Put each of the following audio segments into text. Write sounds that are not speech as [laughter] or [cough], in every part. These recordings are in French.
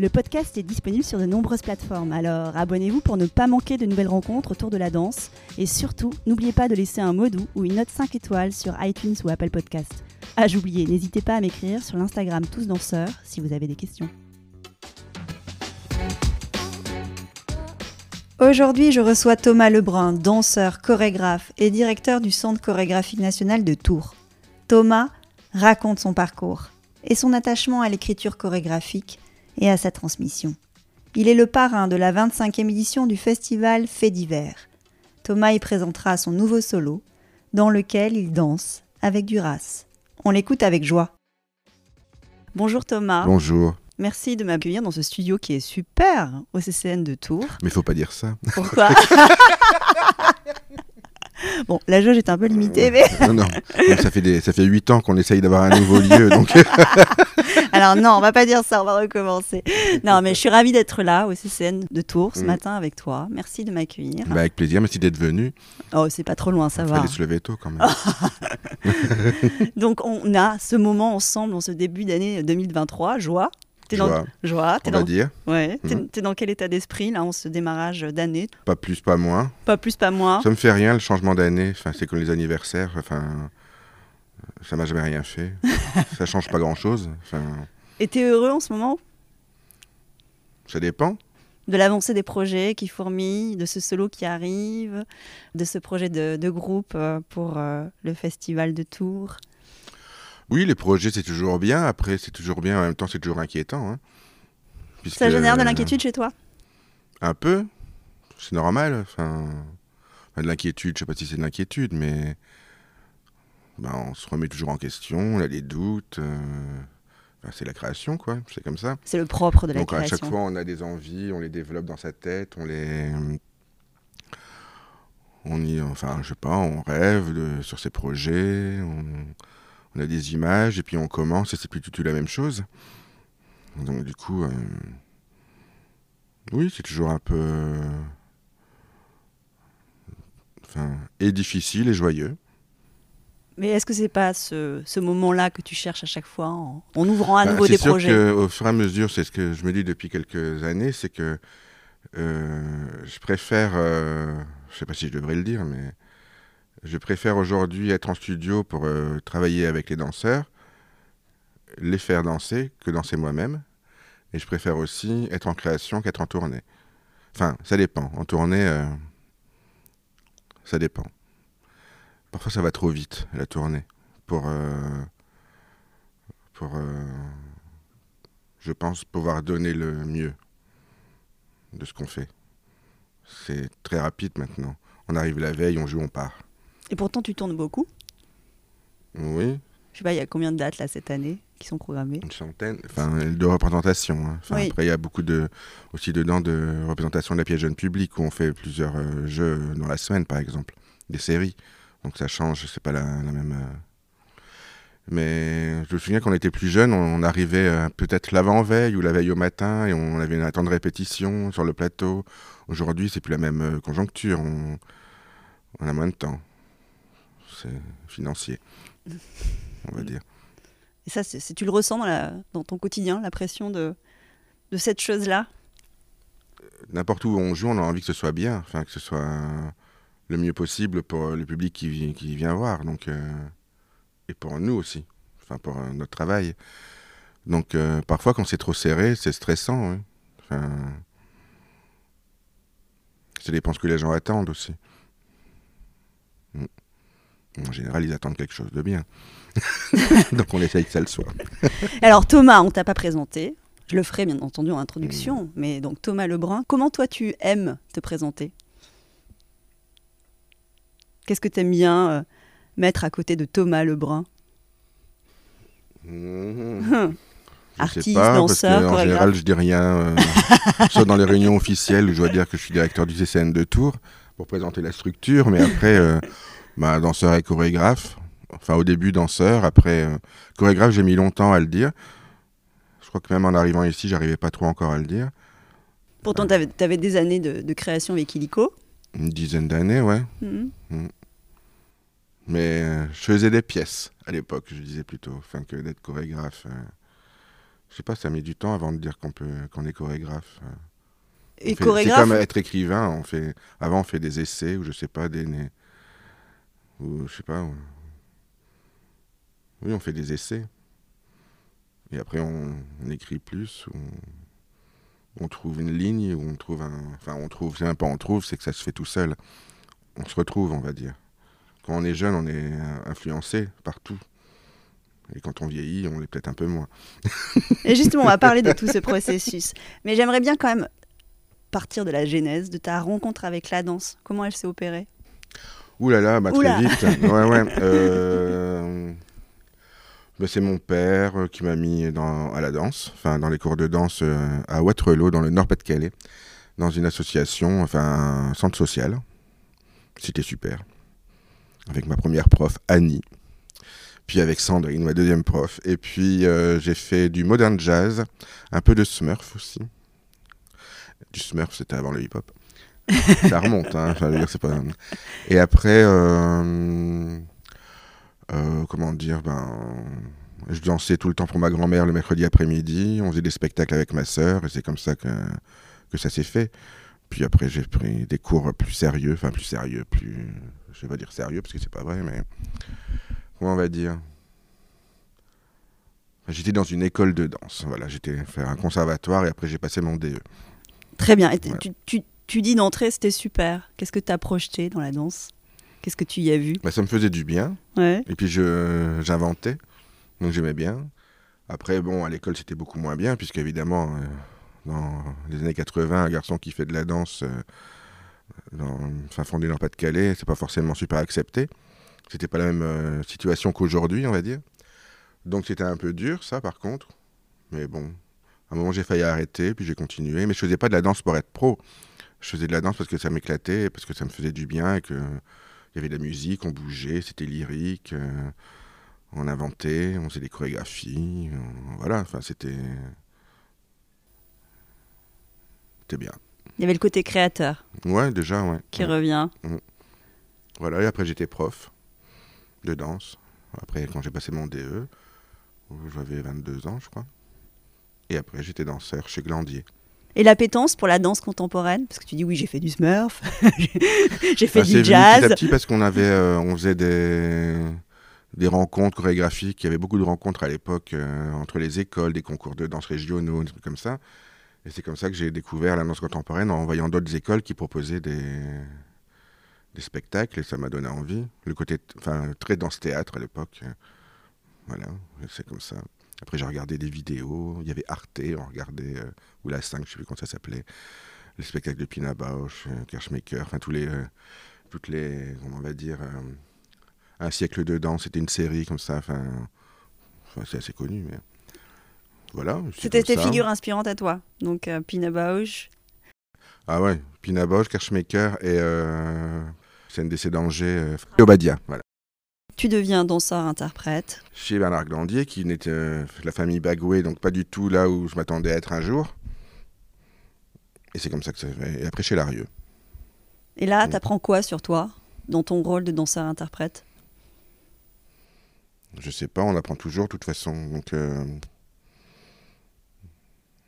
Le podcast est disponible sur de nombreuses plateformes, alors abonnez-vous pour ne pas manquer de nouvelles rencontres autour de la danse. Et surtout, n'oubliez pas de laisser un mot doux ou une note 5 étoiles sur iTunes ou Apple Podcast. Ah, j'oubliais, n'hésitez pas à m'écrire sur l'Instagram Tous Danseurs si vous avez des questions. Aujourd'hui, je reçois Thomas Lebrun, danseur, chorégraphe et directeur du Centre chorégraphique national de Tours. Thomas raconte son parcours et son attachement à l'écriture chorégraphique et à sa transmission. Il est le parrain de la 25e édition du festival Fait d'hiver. Thomas y présentera son nouveau solo, dans lequel il danse avec Duras. On l'écoute avec joie. Bonjour Thomas. Bonjour. Merci de m'accueillir dans ce studio qui est super au CCN de Tours. Mais il faut pas dire ça. Pourquoi [laughs] [laughs] Bon, la jauge est un peu limitée, mais... non, non. Ça fait, des, ça fait 8 ans qu'on essaye d'avoir un nouveau lieu, [laughs] donc... [laughs] Alors non, on va pas dire ça, on va recommencer. Non, mais je suis ravie d'être là au CCN de Tours ce Mm. matin avec toi. Merci de m'accueillir. bah, avec plaisir, merci d'être venu. Oh, c'est pas trop loin, ça Il va. fallait se lever tôt quand même. Donc on a ce moment ensemble en ce début d'année 2023, joie. T'es dans Joie, joie, on va dans dire. Ouais, t'es Mhm. t'es dans quel état d'esprit là en ce démarrage d'année? Pas plus, pas moins. Pas plus, pas moins. Ça me fait rien, le changement d'année. Enfin, c'est comme les anniversaires. Enfin, ça m'a jamais rien fait. [laughs] ça change pas grand-chose. Enfin, Et t'es heureux en ce moment? Ça dépend. de l'avancée des projets qui fourmillent, de ce solo qui arrive, de ce projet de, de groupe euh, pour euh, le festival de Tours? Oui, les projets, c'est toujours bien. Après, c'est toujours bien. En même temps, c'est toujours inquiétant. hein. Puisque, Ça génère de l'inquiétude chez toi? Un peu. C'est normal. Enfin, de l'inquiétude, je sais pas si c'est de l'inquiétude, mais ben, on se remet toujours en question, on a des doutes. euh, c'est la création, quoi. C'est comme ça. C'est le propre de la Donc à création. chaque fois, on a des envies, on les développe dans sa tête, on les. On y, enfin, je sais pas, on rêve de- sur ces projets, on, on a des images, et puis on commence, et c'est plus du tout la même chose. Donc du coup, euh, oui, c'est toujours un peu. Enfin, et difficile et joyeux. Mais est-ce que c'est pas ce, ce moment-là que tu cherches à chaque fois en, en ouvrant à Bah, nouveau des sûr projets? que, au fur et à mesure, c'est ce que je me dis depuis quelques années, c'est que euh, je préfère, euh, je sais pas si je devrais le dire, mais je préfère aujourd'hui être en studio pour euh, travailler avec les danseurs, les faire danser que danser moi-même, et je préfère aussi être en création qu'être en tournée. Enfin, ça dépend. En tournée, euh, ça dépend. Parfois, ça va trop vite, la tournée, pour, euh, pour je pense, pouvoir donner le mieux de ce qu'on fait. C'est très rapide maintenant. On arrive la veille, on joue, on part. Et pourtant, tu tournes beaucoup. Oui, Je sais pas, il y a combien de dates là cette année qui sont programmées? Une centaine, enfin, de représentations. hein. Enfin, Oui. Après, il y a beaucoup de, aussi dedans de représentation de la pièce jeune public où on fait plusieurs euh, jeux dans la semaine, par exemple, des séries. Donc ça change, c'est pas la, la même. euh. Mais je me souviens qu'on était plus jeunes, on, on arrivait euh, peut-être l'avant-veille ou la veille au matin et on avait un temps de répétition sur le plateau. Aujourd'hui, c'est plus la même conjoncture, on, on a moins de temps. C'est financier, on va dire. Et ça, tu le ressens dans, la, dans ton quotidien, la pression de, de cette chose-là? N'importe où on joue, on a envie que ce soit bien, enfin que ce soit le mieux possible pour le public qui, vi- qui vient voir, donc euh, et pour nous aussi, enfin pour euh, notre travail. Donc euh, parfois quand c'est trop serré, c'est stressant. hein. Enfin, ça dépend ce que les gens attendent aussi. Mm. En général, ils attendent quelque chose de bien. [laughs] donc on essaye que ça le soit. Alors Thomas, on t'a pas présenté. Je le ferai bien entendu en introduction, mais donc Thomas Lebrun, comment toi tu aimes te présenter? Qu'est-ce que tu aimes bien euh, mettre à côté de Thomas Lebrun? [laughs] Mhm. Je Artiste, sais pas, danseur, parce que, en général, je dis rien, euh, [laughs] sauf dans les réunions officielles où je dois dire que je suis directeur du CCN de Tours pour présenter la structure, mais après, euh, bah, danseur et chorégraphe. Enfin, au début, danseur, après, euh, chorégraphe, j'ai mis longtemps à le dire. Je crois que même en arrivant ici, j'arrivais pas trop encore à le dire. Pourtant, tu avais, des années de, de création avec Illico. Une dizaine d'années, ouais. Mhm. Mais euh, je faisais des pièces à l'époque, je disais plutôt, enfin que d'être chorégraphe. euh. Je sais pas, ça met du temps avant de dire qu'on peut, qu'on est chorégraphe. euh. Et On fait- chorégraphe, C'est comme être écrivain. On fait, avant, on fait des essais ou je sais pas, des. des- Ou je sais pas. ou- Oui, on fait des essais. Et après, on, on écrit plus. Ou on trouve une ligne, ou on trouve un. Enfin, on trouve, c'est même pas on trouve, c'est que ça se fait tout seul. On se retrouve, on va dire. Quand on est jeune, on est influencé partout. Et quand on vieillit, on l'est peut-être un peu moins. Et justement, on va parler de [laughs] tout ce processus. Mais j'aimerais bien quand même partir de la genèse, de ta rencontre avec la danse. Comment elle s'est opérée? Ouh là là, bah, très vite. [laughs] Ouais, ouais. euh, bah, c'est mon père euh, qui m'a mis dans, à la danse, enfin dans les cours de danse euh, à Waterloo, dans le Nord-Pas-de-Calais, dans une association, enfin un centre social. C'était super. Avec ma première prof, Annie. Puis avec Sandrine, ma deuxième prof. Et puis euh, j'ai fait du modern jazz, un peu de smurf aussi. Du smurf, c'était avant le hip-hop. [laughs] Ça remonte, hein. Dire, c'est pas... Et après, euh, euh, comment dire, ben, je dansais tout le temps pour ma grand-mère le mercredi après-midi. On faisait des spectacles avec ma sœur et c'est comme ça que, que ça s'est fait. Puis après, j'ai pris des cours plus sérieux, enfin plus sérieux, plus, je vais pas dire sérieux parce que c'est pas vrai, mais comment on va dire? J'étais dans une école de danse. Voilà, j'étais faire un conservatoire et après j'ai passé mon. DE. Très bien. Et tu- tu dis d'entrée, c'était super. Qu'est-ce que tu as projeté dans la danse? Qu'est-ce que tu y as vu? Bah, ça me faisait du bien. Ouais. Et puis j'inventais, donc j'aimais bien. Après, bon, à l'école, c'était beaucoup moins bien, puisque évidemment, euh, dans les années 80, un garçon qui fait de la danse euh, dans fin fond du Nord-Pas-de-Calais, c'est pas forcément super accepté. C'était pas la même euh, situation qu'aujourd'hui, on va dire. Donc c'était un peu dur, ça, par contre. Mais bon, à un moment, j'ai failli arrêter, puis j'ai continué. Mais je faisais pas de la danse pour être pro. Je faisais de la danse parce que ça m'éclatait, parce que ça me faisait du bien, et que il y avait de la musique, on bougeait, c'était lyrique, euh, on inventait, on faisait des chorégraphies, on- voilà, enfin c'était c'était bien. Il y avait le côté créateur Ouais, déjà, ouais. qui Ouais. revient. Voilà, et après j'étais prof de danse. Après, quand j'ai passé mon DE, j'avais 22 ans, je crois. Et après, j'étais danseur chez Glandier. Et l'appétence pour la danse contemporaine? Parce que tu dis oui, j'ai fait du smurf, [laughs] j'ai fait Bah, du venu jazz. petit à petit parce qu'on avait, euh, on faisait des, des rencontres chorégraphiques. Il y avait beaucoup de rencontres à l'époque euh, entre les écoles, des concours de danse régionaux, des trucs comme ça. Et c'est comme ça que j'ai découvert la danse contemporaine en voyant d'autres écoles qui proposaient des, des spectacles et ça m'a donné envie. Le côté, enfin, très danse-théâtre à l'époque. euh, Voilà, c'est comme ça. Après, j'ai regardé des vidéos. Il y avait Arte, on regardait, euh, ou la 5, je sais plus comment ça s'appelait. Les spectacles de Pina Bausch, euh, Kershmaker, enfin, tous les, euh, toutes les, comment on va dire, euh, un siècle de danse, c'était une série comme ça, enfin, enfin, c'est assez connu, mais voilà. c'est C'était tes figures inspirantes à toi. Donc euh, Pina Bausch. Ah ouais, Pina Bausch, Kershmaker et euh, CNDC d'Angers, euh, Obadia, voilà. Tu deviens danseur-interprète. Chez Bernard Glandier, qui n'était euh, la famille Bagoué, donc pas du tout là où je m'attendais à être un jour. Et c'est comme ça que ça fait. Et après chez Larieux. Et là, t'apprends quoi sur toi dans ton rôle de danseur-interprète Je sais pas, on apprend toujours de toute façon. Donc, euh,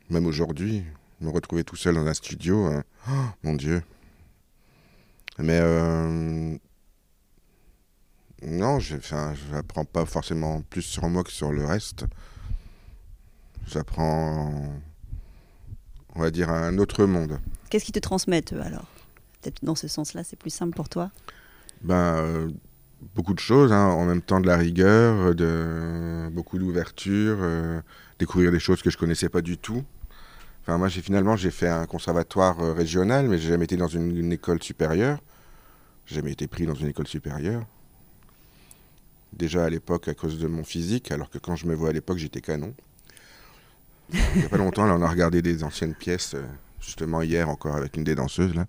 même aujourd'hui, me retrouver tout seul dans un studio, euh, oh, mon Dieu. Mais euh, non, je n'apprends pas forcément plus sur moi que sur le reste. J'apprends, on va dire, un autre monde. Qu'est-ce qu'ils te transmettent, eux, alors? Peut-être dans ce sens-là, c'est plus simple pour toi? Ben, euh, beaucoup de choses, hein, en même temps de la rigueur, de beaucoup d'ouverture, euh, découvrir des choses que je connaissais pas du tout. Enfin, moi, j'ai finalement j'ai fait un conservatoire euh, régional, mais j'ai jamais été dans une, une école supérieure. J'ai jamais été pris dans une école supérieure. Déjà à l'époque à cause de mon physique, alors que quand je me vois à l'époque, j'étais canon. Il n'y a pas longtemps, là, on a regardé des anciennes pièces, euh, justement hier encore avec une des danseuses. Là.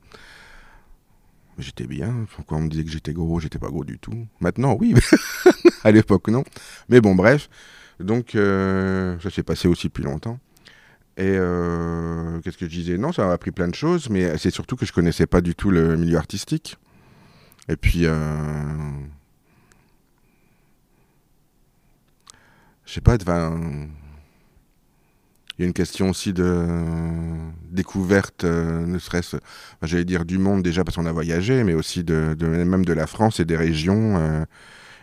J'étais bien. Pourquoi on me disait que j'étais gros J'étais pas gros du tout. Maintenant, oui. [laughs] à l'époque, non. Mais bon, bref. Donc, euh, ça s'est passé aussi depuis longtemps. Et euh, qu'est-ce que je disais? Non, ça m'a appris plein de choses, mais c'est surtout que je connaissais pas du tout le milieu artistique. Et puis, je sais pas, il y a une question aussi de découverte, euh, ne serait-ce, j'allais dire du monde déjà parce qu'on a voyagé, mais aussi de, même de la France et des régions, euh,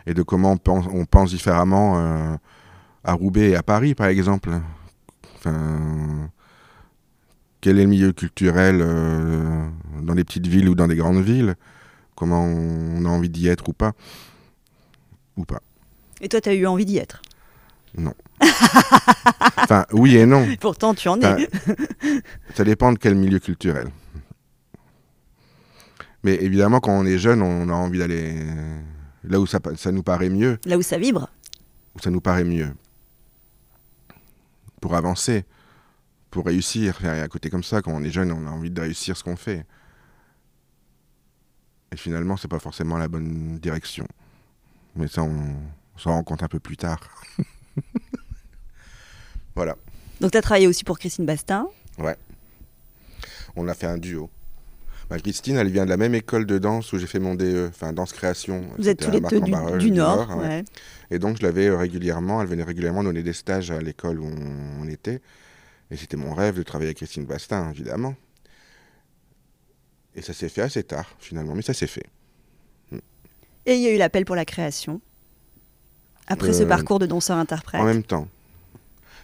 et de comment on pense, on pense différemment euh, à Roubaix et à Paris, par exemple. Enfin, quel est le milieu culturel euh, dans les petites villes ou dans des grandes villes? Comment on a envie d'y être ou pas? Ou pas. Et toi, tu as eu envie d'y être? [laughs] Enfin, oui et non. Pourtant, tu en Enfin, es. ça dépend de quel milieu culturel. Mais évidemment, quand on est jeune, on a envie d'aller là où ça, ça nous paraît mieux, Là où ça vibre. où ça nous paraît mieux. Pour avancer, pour réussir. Et à côté comme ça, quand on est jeune, on a envie de réussir ce qu'on fait. Et finalement, c'est pas forcément la bonne direction. Mais ça, on, on s'en rend compte un peu plus tard. [laughs] [laughs] voilà. Donc, tu as travaillé aussi pour Christine Bastin. On a fait un duo. Bah, Christine, elle vient de la même école de danse où j'ai fait mon DE, enfin danse création. Vous êtes tous les deux du, du Nord. ouais. ouais. Et donc je l'avais euh, régulièrement, elle venait régulièrement donner des stages à l'école où on, on était. Et c'était mon rêve de travailler avec Christine Bastin, évidemment. Et ça s'est fait assez tard, finalement, mais ça s'est fait. Et il y a eu l'appel pour la création. Après ce Euh, parcours de danseur-interprète. En même temps.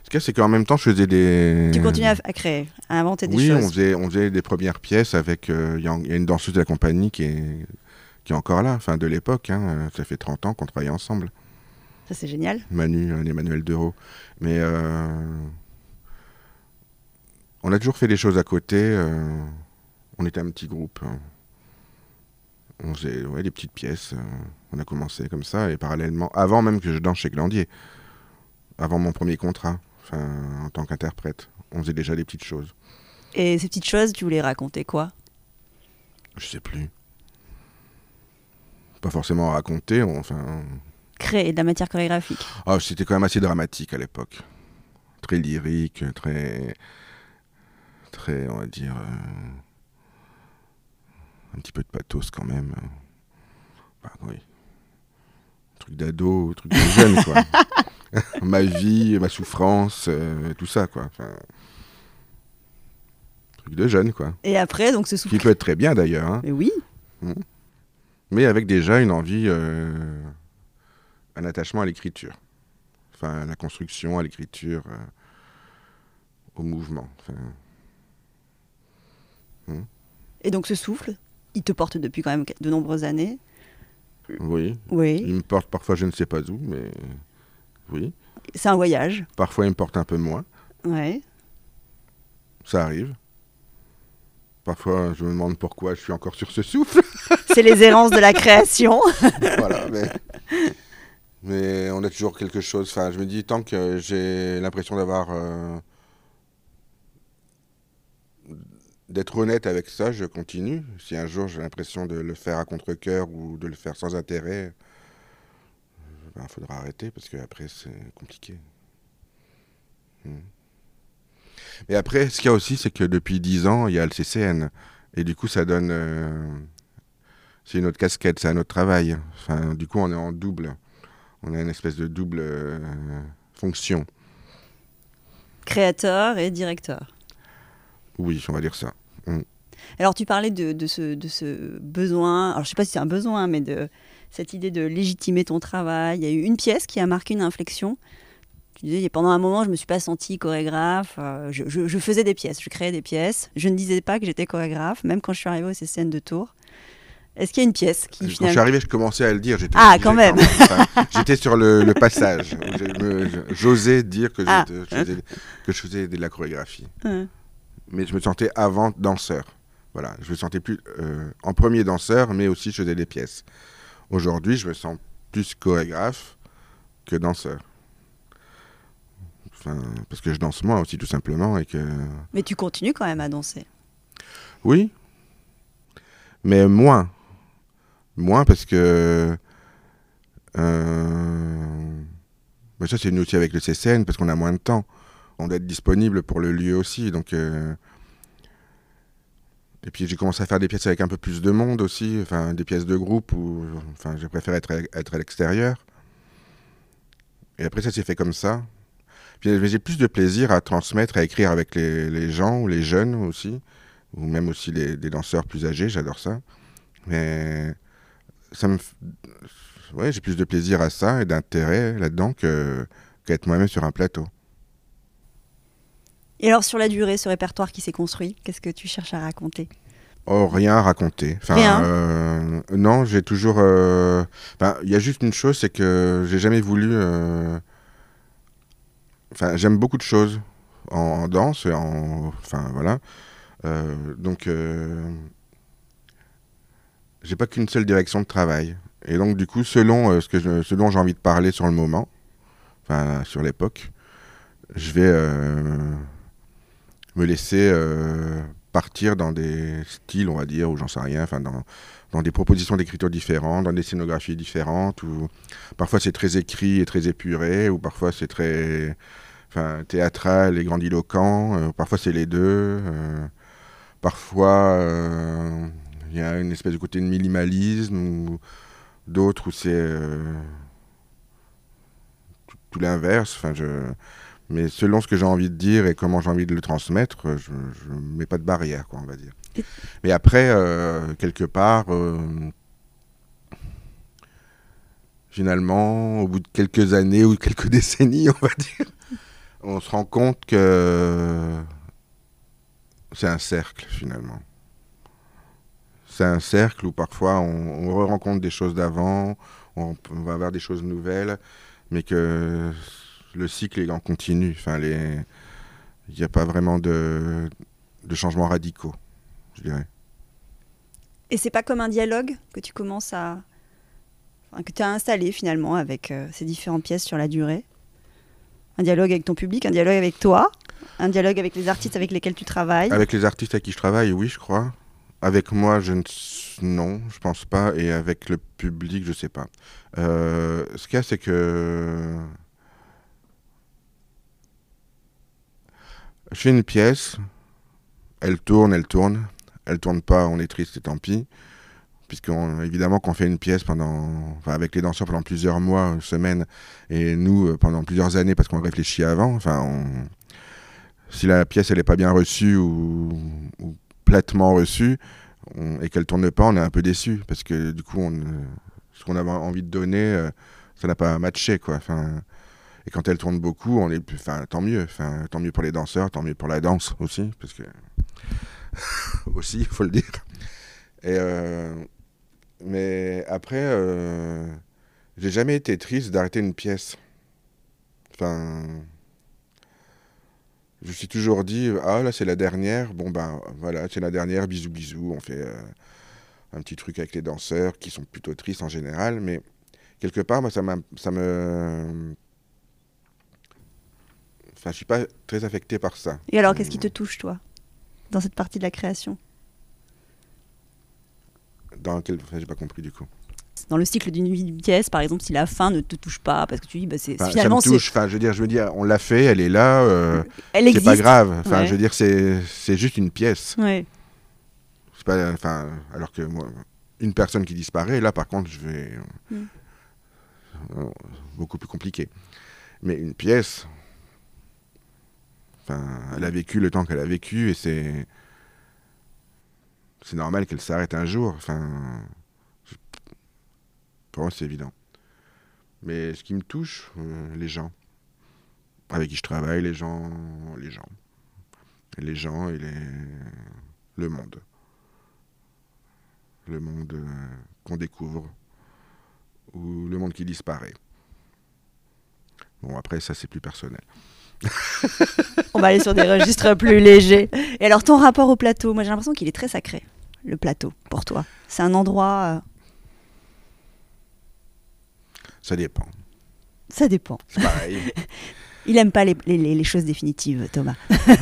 Ce qu'il y a, c'est qu'en même temps, je faisais des. Tu continues à, à créer, à inventer des oui, on choses. faisait, on faisait des premières pièces avec. euh, Il y, a- il y a une danseuse de la compagnie qui est, qui est encore là, enfin de l'époque. hein, euh, ça fait 30 ans qu'on travaille ensemble. Ça, c'est génial. Manu, Emmanuel Dereau. Mais on a toujours fait des choses à côté. euh, on était un petit groupe. On faisait ouais, des petites pièces. euh, on a commencé comme ça. Et parallèlement, avant même que je danse chez Glandier, avant mon premier contrat, enfin, en tant qu'interprète, on faisait déjà des petites choses. Et ces petites choses, tu voulais raconter quoi? Je sais plus. Pas forcément raconter. on- Enfin, Créer de la matière chorégraphique. Ah, c'était quand même assez dramatique à l'époque. Très lyrique, très. Très, on va dire. euh, un petit peu de pathos quand même. Bah oui. Truc d'ado, truc de jeune, quoi. [laughs] ma vie, ma souffrance, euh, tout ça, quoi. Enfin, truc de jeune, quoi. Et après, donc ce souffle. Qui peut être très bien d'ailleurs, hein. Mais oui, mais avec déjà une envie, euh, un attachement à l'écriture. Enfin, à la construction, à l'écriture, euh, au mouvement. Enfin, et donc ce souffle, il te porte depuis quand même de nombreuses années. oui, Oui, il me porte parfois je ne sais pas où, mais oui. c'est un voyage. Parfois il me porte un peu moins, Ouais. ça arrive. Parfois je me demande pourquoi je suis encore sur ce souffle. [laughs] C'est les errances de la création. [laughs] voilà, mais, mais on a toujours quelque chose. Enfin, je me dis, tant que j'ai l'impression d'avoir. euh, d'être honnête avec ça, je continue. Si un jour j'ai l'impression de le faire à contre-coeur ou de le faire sans intérêt, il ben, faudra arrêter parce qu'après c'est compliqué. Hmm. Mais après, ce qu'il y a aussi, c'est que depuis 10 ans, il y a le CCN. Et du coup, ça donne. euh, c'est une autre casquette, c'est un autre travail. Enfin, du coup, on est en double. On a une espèce de double euh, fonction. Créateur et directeur. Oui, on va dire ça. Alors tu parlais de, de ce, de ce besoin, alors je sais pas si c'est un besoin, mais de cette idée de légitimer ton travail. Il y a eu une pièce qui a marqué une inflexion. Tu disais, pendant un moment, je me suis pas sentie chorégraphe. euh, je, je- je faisais des pièces, je créais des pièces. Je ne disais pas que j'étais chorégraphe, même quand je suis arrivée au CCN de Tours. Est-ce qu'il y a une pièce qui Quand je suis arrivé, je commençais à le dire. j'étais Ah, quand même. [laughs] J'étais sur le, le passage. J'osais dire que, Ah. j'étais- je faisais, que je faisais de la chorégraphie. Hein. Mais je me sentais avant danseur. Voilà, je me sentais plus euh, en premier danseur, mais aussi je faisais des pièces. Aujourd'hui, je me sens plus chorégraphe que danseur. Enfin, parce que je danse moi aussi, tout simplement. Et que... Mais tu continues quand même à danser. Oui, mais moins. Moins parce que. Euh, ça, c'est venu aussi avec le CCN, parce qu'on a moins de temps. On doit être disponible pour le lieu aussi. Donc. euh, Et puis j'ai commencé à faire des pièces avec un peu plus de monde aussi, enfin des pièces de groupe où enfin, je préfère être, à- l'extérieur. Et après ça s'est fait comme ça. J'ai plus de plaisir à transmettre, à écrire avec les, gens ou les jeunes aussi, ou même aussi les, danseurs plus âgés, j'adore ça. Mais ça me, ouais, j'ai plus de plaisir à ça et d'intérêt là-dedans qu'à être moi-même sur un plateau. Et alors sur la durée, ce répertoire qui s'est construit, qu'est-ce que tu cherches à raconter? Oh, rien à raconter. Enfin, Rien euh, non, j'ai toujours. euh, Enfin, il y a juste une chose, c'est que j'ai jamais voulu. euh, Enfin, j'aime beaucoup de choses en, en danse et en. Enfin, voilà. Donc, j'ai pas qu'une seule direction de travail. Et donc, du coup, selon ce, que je- ce dont j'ai envie de parler sur le moment, enfin, sur l'époque, je vais me laisser euh, partir dans des styles, on va dire, ou j'en sais rien, enfin, dans, dans des propositions d'écriture différentes, dans des scénographies différentes, ou parfois c'est très écrit et très épuré, ou parfois c'est très enfin, théâtral et grandiloquent, euh, parfois c'est les deux, euh, parfois il y a une espèce de côté de minimalisme, ou d'autres où c'est tout, tout l'inverse, enfin, je... Mais selon ce que j'ai envie de dire et comment j'ai envie de le transmettre, euh, je ne mets pas de barrière, quoi, on va dire. Mais après, euh, quelque part, euh, finalement, au bout de quelques années ou quelques [laughs] décennies, on va dire, on se rend compte que c'est un cercle, finalement. C'est un cercle où parfois on, on rencontre des choses d'avant, on va avoir des choses nouvelles, mais que le cycle est en continu. Enfin, les... Il n'y a pas vraiment de, de changements radicaux, je dirais. Et c'est pas comme un dialogue que tu commences à. enfin, que tu as installé finalement avec euh, ces différentes pièces sur la durée? Un dialogue avec ton public, un dialogue avec toi, un dialogue avec les artistes avec lesquels tu travailles? Avec les artistes avec qui je travaille, oui, je crois. Avec moi, je ne... non, je pense pas. Et avec le public, je sais pas. Euh, ce qu'il y a, c'est que je fais une pièce, elle tourne, elle tourne, elle tourne pas, on est triste et tant pis. Puisqu'on, évidemment, qu'on fait une pièce pendant, enfin, avec les danseurs pendant plusieurs mois, semaines, et nous euh, pendant plusieurs années parce qu'on réfléchit avant. Enfin, si la pièce elle est pas bien reçue ou, ou platement reçue et qu'elle tourne pas, on est un peu déçu parce que du coup, euh, ce qu'on avait envie de donner, euh, ça n'a pas matché quoi. Et quand elle tourne beaucoup, on est, plus- tant mieux. Tant mieux pour les danseurs, tant mieux pour la danse aussi, parce que [laughs] aussi, il faut le dire. Et euh, mais après, euh, j'ai jamais été triste d'arrêter une pièce. Enfin, je me suis toujours dit, ah là c'est la dernière, bon ben voilà, c'est la dernière, bisous bisous, on fait euh, un petit truc avec les danseurs qui sont plutôt tristes en général, mais quelque part, moi ça, ça me... Enfin, je suis pas très affecté par ça. Et alors, qu'est-ce qui te touche, toi, dans cette partie de la création? Dans quel... Enfin, j'ai pas compris du coup. Dans le cycle d'une vie d'une pièce, par exemple, si la fin ne te touche pas, parce que tu dis, bah, c'est Enfin, finalement, ça me touche, enfin, je veux dire, je veux dire, on l'a fait, elle est là, euh, c'est- elle c'est existe. pas grave. Enfin, Ouais. je veux dire, c'est c'est juste une pièce. Ouais. C'est pas, enfin, alors que moi, une personne qui disparaît, là, par contre, je vais Mm. euh, beaucoup plus compliqué. Mais une pièce, elle a vécu le temps qu'elle a vécu et c'est c'est normal qu'elle s'arrête un jour. Enfin, pour moi, c'est évident. Mais ce qui me touche, euh, les gens avec qui je travaille, les gens, les gens, les gens et les, le monde le monde euh, qu'on découvre ou le monde qui disparaît. Bon, après, ça, c'est plus personnel. On va aller sur des registres plus légers. Et alors, ton rapport au plateau, moi j'ai l'impression qu'il est très sacré, le plateau, pour toi. C'est un endroit. euh, Ça dépend. Ça dépend. C'est pareil. [laughs] Il aime pas les, les- les choses définitives, Thomas.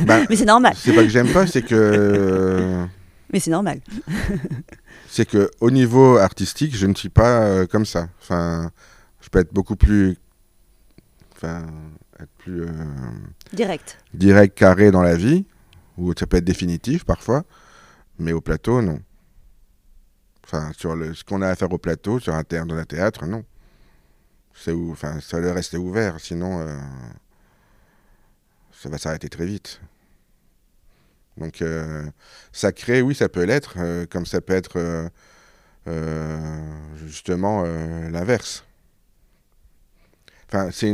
Ben, [laughs] Mais c'est normal. c'est pas que j'aime pas, c'est que [laughs] Mais c'est normal. c'est que au niveau artistique, je ne suis pas euh, comme ça. Enfin, je peux être beaucoup plus, enfin, être plus euh, Direct. direct, carré dans la vie, ou ça peut être définitif parfois, mais au plateau, non. Enfin, sur le, ce qu'on a à faire au plateau, sur un théâtre, dans un théâtre, non. C'est où, enfin, ça doit rester ouvert, sinon euh, ça va s'arrêter très vite. Donc, euh, sacré, oui, ça peut l'être, comme ça peut être justement l'inverse. Enfin, c'est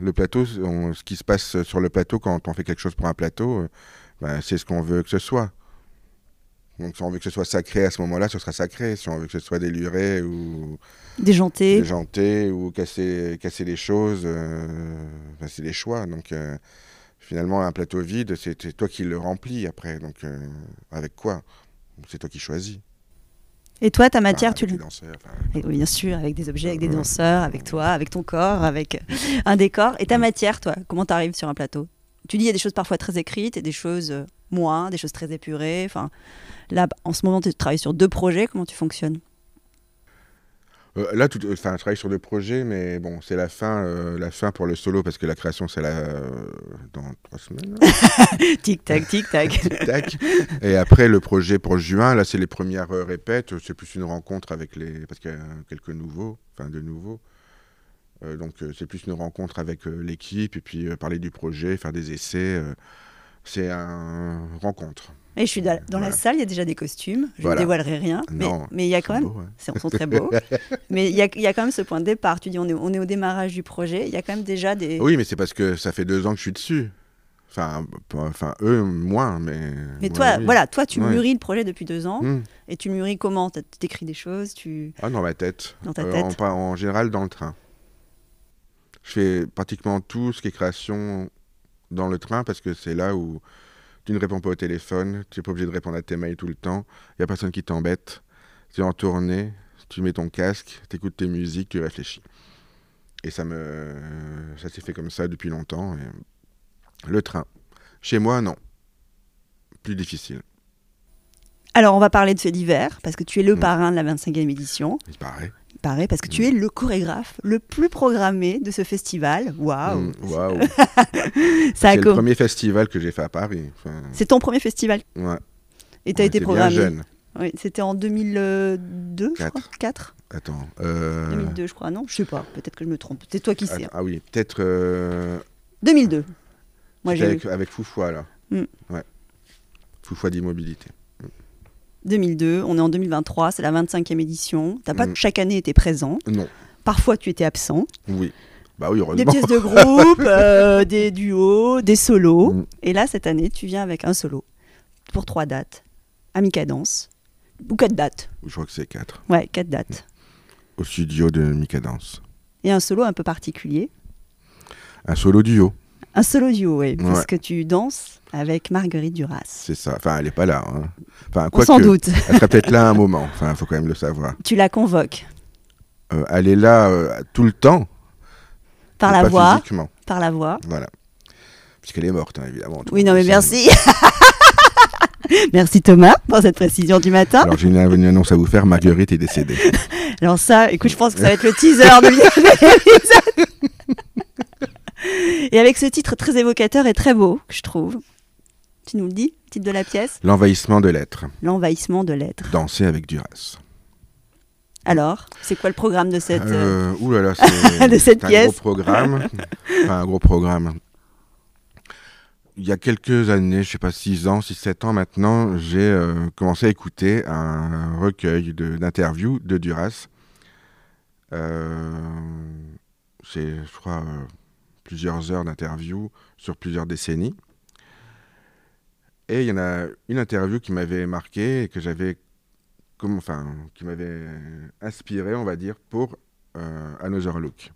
le plateau, on- ce qui se passe sur le plateau quand on fait quelque chose pour un plateau, euh, ben, c'est ce qu'on veut que ce soit. Donc, si on veut que ce soit sacré à ce moment-là, ce sera sacré. Si on veut que ce soit déluré ou Déjanté. déjanté ou casser, casser les choses, euh, ben, c'est des choix. Donc, euh, finalement, un plateau vide, c'est c'est toi qui le remplis après. Donc, euh, avec quoi? C'est toi qui choisis. Et toi, ta Enfin, matière, tu danseurs, enfin, oui, bien sûr, avec des objets, avec des danseurs, avec toi, avec ton corps, avec un décor. Et ta matière, toi, comment t'arrives sur un plateau? Tu dis il y a des choses parfois très écrites et des choses euh, moins, des choses très épurées. Enfin, là, en ce moment, tu travailles sur deux projets. Comment tu fonctionnes? Euh, là, tout, enfin, je travaille sur deux projets, mais bon, c'est la fin, euh, la fin pour le solo parce que la création, c'est là euh, dans trois semaines. [laughs] Tic tac, tic tac. [laughs] Tac. Et après, le projet pour juin, là, c'est les premières répètes. C'est plus une rencontre avec les. Parce qu'il y a quelques nouveaux, enfin, de nouveaux. Donc, c'est plus une rencontre avec l'équipe et puis parler du projet, faire des essais. Euh, c'est une rencontre. Et je suis dans, la salle, il y a déjà des costumes. Je ne Voilà. dévoilerai rien. Mais mais il y a quand même. beau, hein. C'est- Ils sont très beaux. [laughs] mais il y a, il y a quand même ce point de départ. Tu dis on est, on est au démarrage du projet. Il y a quand même déjà des. Oui, mais c'est parce que ça fait deux ans que je suis dessus. Enfin, enfin eux, moins, mais. Mais moi, toi, oui. voilà, toi, tu Ouais. mûris le projet depuis deux ans. Hmm. Et tu mûris comment? Tu t'écris des choses tu... Ah, dans ma tête. Dans ta Euh, tête. en, pas- en général, dans le train. Je fais pratiquement tout ce qui est création dans le train parce que c'est là où tu ne réponds pas au téléphone, tu n'es pas obligé de répondre à tes mails tout le temps, il n'y a personne qui t'embête, tu es en tournée, tu mets ton casque, tu écoutes tes musiques, tu réfléchis. Et ça me, ça s'est fait comme ça depuis longtemps. et Le train. Chez moi, non. Plus difficile, Alors, on va parler de ce d'hiver, parce que tu es le Mm. parrain de la 25e édition. il paraît. Paraît, parce que tu es le chorégraphe le plus programmé de ce festival. Waouh Mm, Waouh. [laughs] Ça a C'est le premier festival que j'ai fait à Paris. Enfin, C'est ton premier festival ouais. et tu as été était bien programmé. jeune. Oui, C'était en 2002, je Quatre. crois 4 Attends. euh, 2002, je crois, non Je sais pas, peut-être que je me trompe. C'est toi qui sais. ah oui, peut-être. euh, 2002. Moi, c'était j'ai avec, avec Foufoua, là. Mm. Ouais. Foufoua d'immobilité. 2002, on est en 2023, c'est la 25e édition. T'as pas Mm. chaque année été présent. Non. Parfois, tu étais absent. Oui. Bah oui, Des pièces de [laughs] groupe, euh, des duos, des solos. Mm. Et là, cette année, tu viens avec un solo pour trois dates. à Micadance. Ou quatre dates. Je crois que c'est 4. Ouais, quatre dates. Au studio de Micadance. Et un solo un peu particulier. Un solo duo, Un solo duo, oui. Parce Ouais. que tu danses avec Marguerite Duras. c'est ça. Enfin, elle n'est pas là. hein. Enfin, quoi que, doute. Elle serait peut-être là un moment. Enfin, il faut quand même le savoir. [laughs] Tu la convoques Euh, elle est là euh, tout le temps. par la pas voix. Physiquement. Par la voix. Voilà. Puisqu'elle est morte, hein, évidemment. Oui, non, mais merci. [laughs] merci Thomas pour cette précision du matin. Alors, j'ai une, une annonce à vous faire. Marguerite est décédée. [laughs] Alors ça, écoute, je pense que ça va être le teaser de l'épisode. Et avec ce titre très évocateur et très beau, que je trouve. Tu nous le dis, titre de la pièce L'envahissement de l'être. L'envahissement de l'être. Danser avec Duras. Alors, c'est quoi le programme de cette... euh, Euh, ouh là là, c'est [laughs] de cette c'est un pièce. gros programme. Enfin, un gros programme. Il y a quelques années, je sais pas, 6 ans, 6, 7 ans maintenant, j'ai euh, commencé à écouter un recueil de- d'interviews de, Duras. Euh, c'est, je crois, plusieurs heures d'interviews sur plusieurs décennies. Et il y en a une interview qui m'avait marqué et que j'avais enfin, qui m'avait inspiré, on va dire, pour euh, Another Look,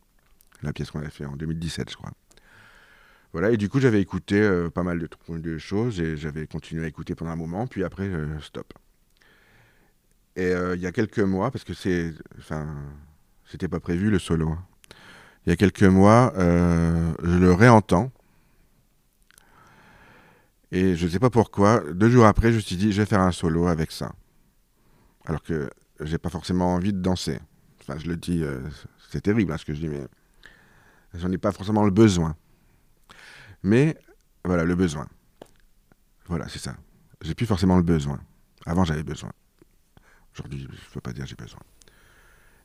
la pièce qu'on a fait en 2017, je crois. Voilà, et du coup, j'avais écouté euh, pas mal de, choses et j'avais continué à écouter pendant un moment, puis après, euh, stop. Et il y a quelques mois, parce que c'est, enfin, c'était pas prévu le solo. hein. Il y a quelques mois, euh, je le réentends. Et je ne sais pas pourquoi, deux jours après, je me suis dit, je vais faire un solo avec ça. Alors que j'ai pas forcément envie de danser. Enfin, je le dis, euh, c'est terrible hein, ce que je dis, mais j'en ai pas forcément le besoin. Mais voilà, le besoin. Voilà, c'est ça. J'ai plus forcément le besoin. Avant, j'avais besoin. Aujourd'hui, je ne peux pas dire j'ai besoin.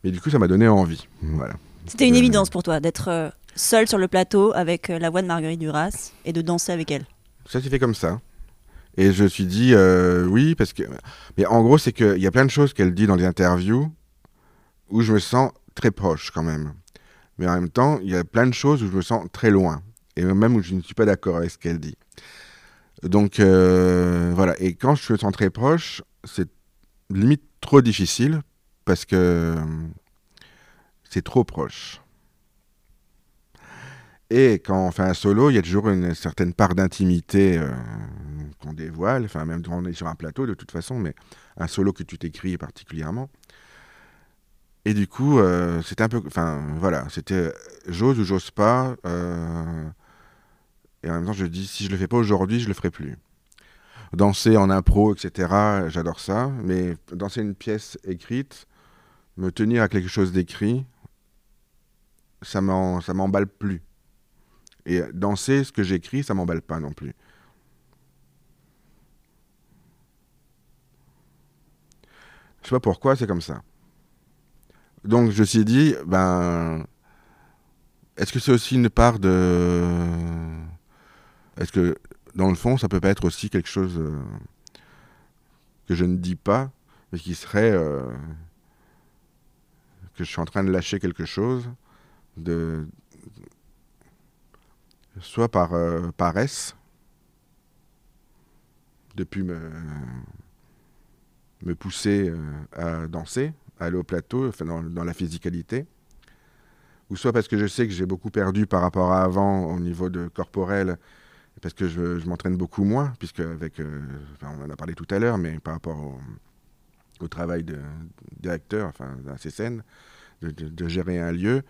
Mais du coup, ça m'a donné envie. Voilà. C'était une évidence pour toi d'être euh, seul sur le plateau avec euh, la voix de Marguerite Duras et de danser avec elle. Ça s'est fait comme ça. Et je me suis dit, euh, oui, parce que. Mais en gros, c'est qu'il y a plein de choses qu'elle dit dans des interviews où je me sens très proche quand même. Mais en même temps, il y a plein de choses où je me sens très loin. Et même où je ne suis pas d'accord avec ce qu'elle dit. Donc, euh, voilà. Et quand je me sens très proche, c'est limite trop difficile parce que euh, c'est trop proche. Et quand on fait un solo, il y a toujours une certaine part d'intimité euh, qu'on dévoile, enfin même quand on est sur un plateau de toute façon, mais un solo que tu t'écris particulièrement. Et du coup, euh, c'était un peu, enfin voilà, c'était euh, j'ose ou j'ose pas. et en même temps, je dis si je le fais pas aujourd'hui, je le ferai plus. Danser en impro, etc. J'adore ça, mais danser une pièce écrite, me tenir à quelque chose d'écrit, ça ça m'emballe plus. Et danser ce que j'écris, ça m'emballe pas non plus. Je sais pas pourquoi, c'est comme ça. Donc je me suis dit, ben, est-ce que c'est aussi une part de, est-ce que dans le fond, ça peut pas être aussi quelque chose euh, que je ne dis pas, mais qui serait euh, que je suis en train de lâcher quelque chose, de soit par euh, paresse, depuis me, me pousser euh, à danser, à aller au plateau, enfin dans, la physicalité, ou soit parce que je sais que j'ai beaucoup perdu par rapport à avant au niveau de corporel, parce que je, m'entraîne beaucoup moins, puisque avec, euh, on en a parlé tout à l'heure, mais par rapport au, au travail de directeur, enfin à ces scènes, de, gérer un lieu,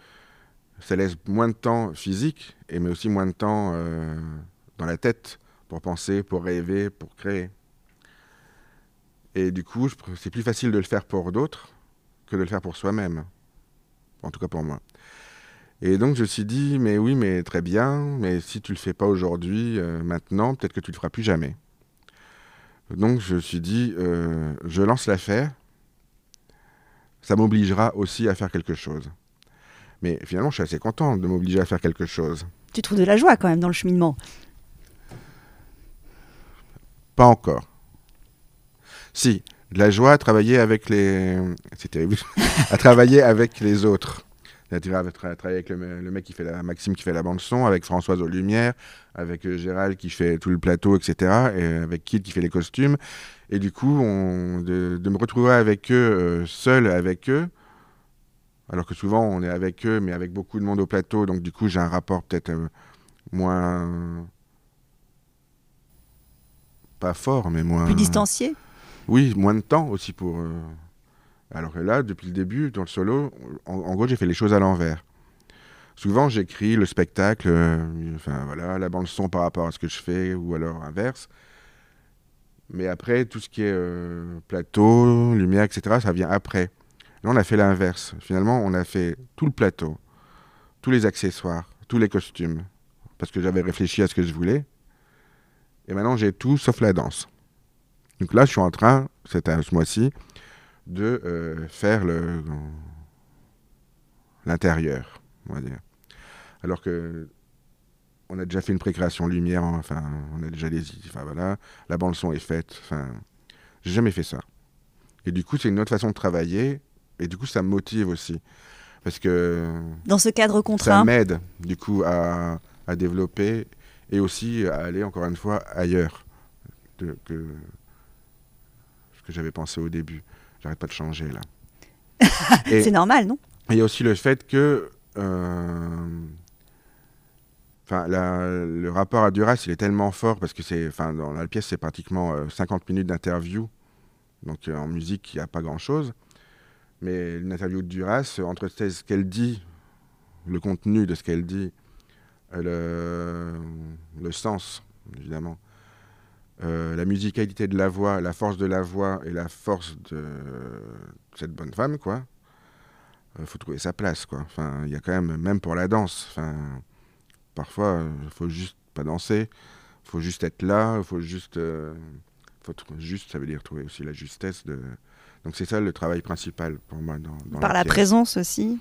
ça laisse moins de temps physique, et mais aussi moins de temps euh, dans la tête pour penser, pour rêver, pour créer. Et du coup, c'est plus facile de le faire pour d'autres que de le faire pour soi-même. En tout cas pour moi. Et donc je me suis dit, mais oui, mais très bien, mais si tu le fais pas aujourd'hui, euh, maintenant, peut-être que tu le feras plus jamais. Donc je me suis dit, euh, je lance l'affaire, ça m'obligera aussi à faire quelque chose. Mais finalement, je suis assez content de m'obliger à faire quelque chose. Tu trouves de la joie quand même dans le cheminement. Pas encore. Si, de la joie à travailler avec les. C'est terrible. [laughs] à travailler avec les autres. C'est-à-dire à tra- travailler avec le, me- le mec qui fait la. Maxime qui fait la bande-son, avec Françoise aux Lumières, avec euh, Gérald qui fait tout le plateau, etc. Et avec Kid qui fait les costumes. Et du coup, on, de, de me retrouver avec eux, euh, seul avec eux. Alors que souvent, on est avec eux, mais avec beaucoup de monde au plateau. Donc, du coup, j'ai un rapport peut-être euh, moins. Pas fort, mais moins. Plus distancié? Oui, moins de temps aussi pour. euh, Alors que là, depuis le début, dans le solo, en, gros, j'ai fait les choses à l'envers. Souvent, j'écris le spectacle, euh, enfin voilà, la bande son par rapport à ce que je fais, ou alors inverse. Mais après, tout ce qui est euh, plateau, lumière, etc., ça vient après. Là, on a fait l'inverse. Finalement, on a fait tout le plateau, tous les accessoires, tous les costumes, parce que j'avais réfléchi à ce que je voulais. Et maintenant, j'ai tout sauf la danse. Donc là, je suis en train, c'est un- ce mois-ci, de euh, faire le l'intérieur, on va dire. Alors que on a déjà fait une précréation lumière, enfin, on a déjà les, enfin voilà, la bande son est faite, enfin, j'ai jamais fait ça. Et du coup, c'est une autre façon de travailler, et du coup, ça me motive aussi, parce que Dans ce cadre ça contraint, m'aide du coup à, à développer et aussi à aller encore une fois ailleurs de- que ce que j'avais pensé au début. J'arrête pas de changer là. [laughs] c'est normal, non? il y a aussi le fait que euh, enfin, la- le rapport à Duras, il est tellement fort parce que c'est, enfin, dans la pièce, c'est pratiquement euh, 50 minutes d'interview. Donc euh, en musique, il n'y a pas grand-chose. Mais une interview de Duras, entre ce qu'elle dit, le contenu de ce qu'elle dit, le, le sens, évidemment, euh, la musicalité de la voix, la force de la voix et la force de cette bonne femme, quoi. Il faut trouver sa place, quoi. Enfin, il y a quand même, même pour la danse, enfin, parfois, il faut juste pas danser, il faut juste être là, il faut juste, euh, faut juste, ça veut dire trouver aussi la justesse de. Donc c'est ça le travail principal pour moi dans, Par la, présence aussi.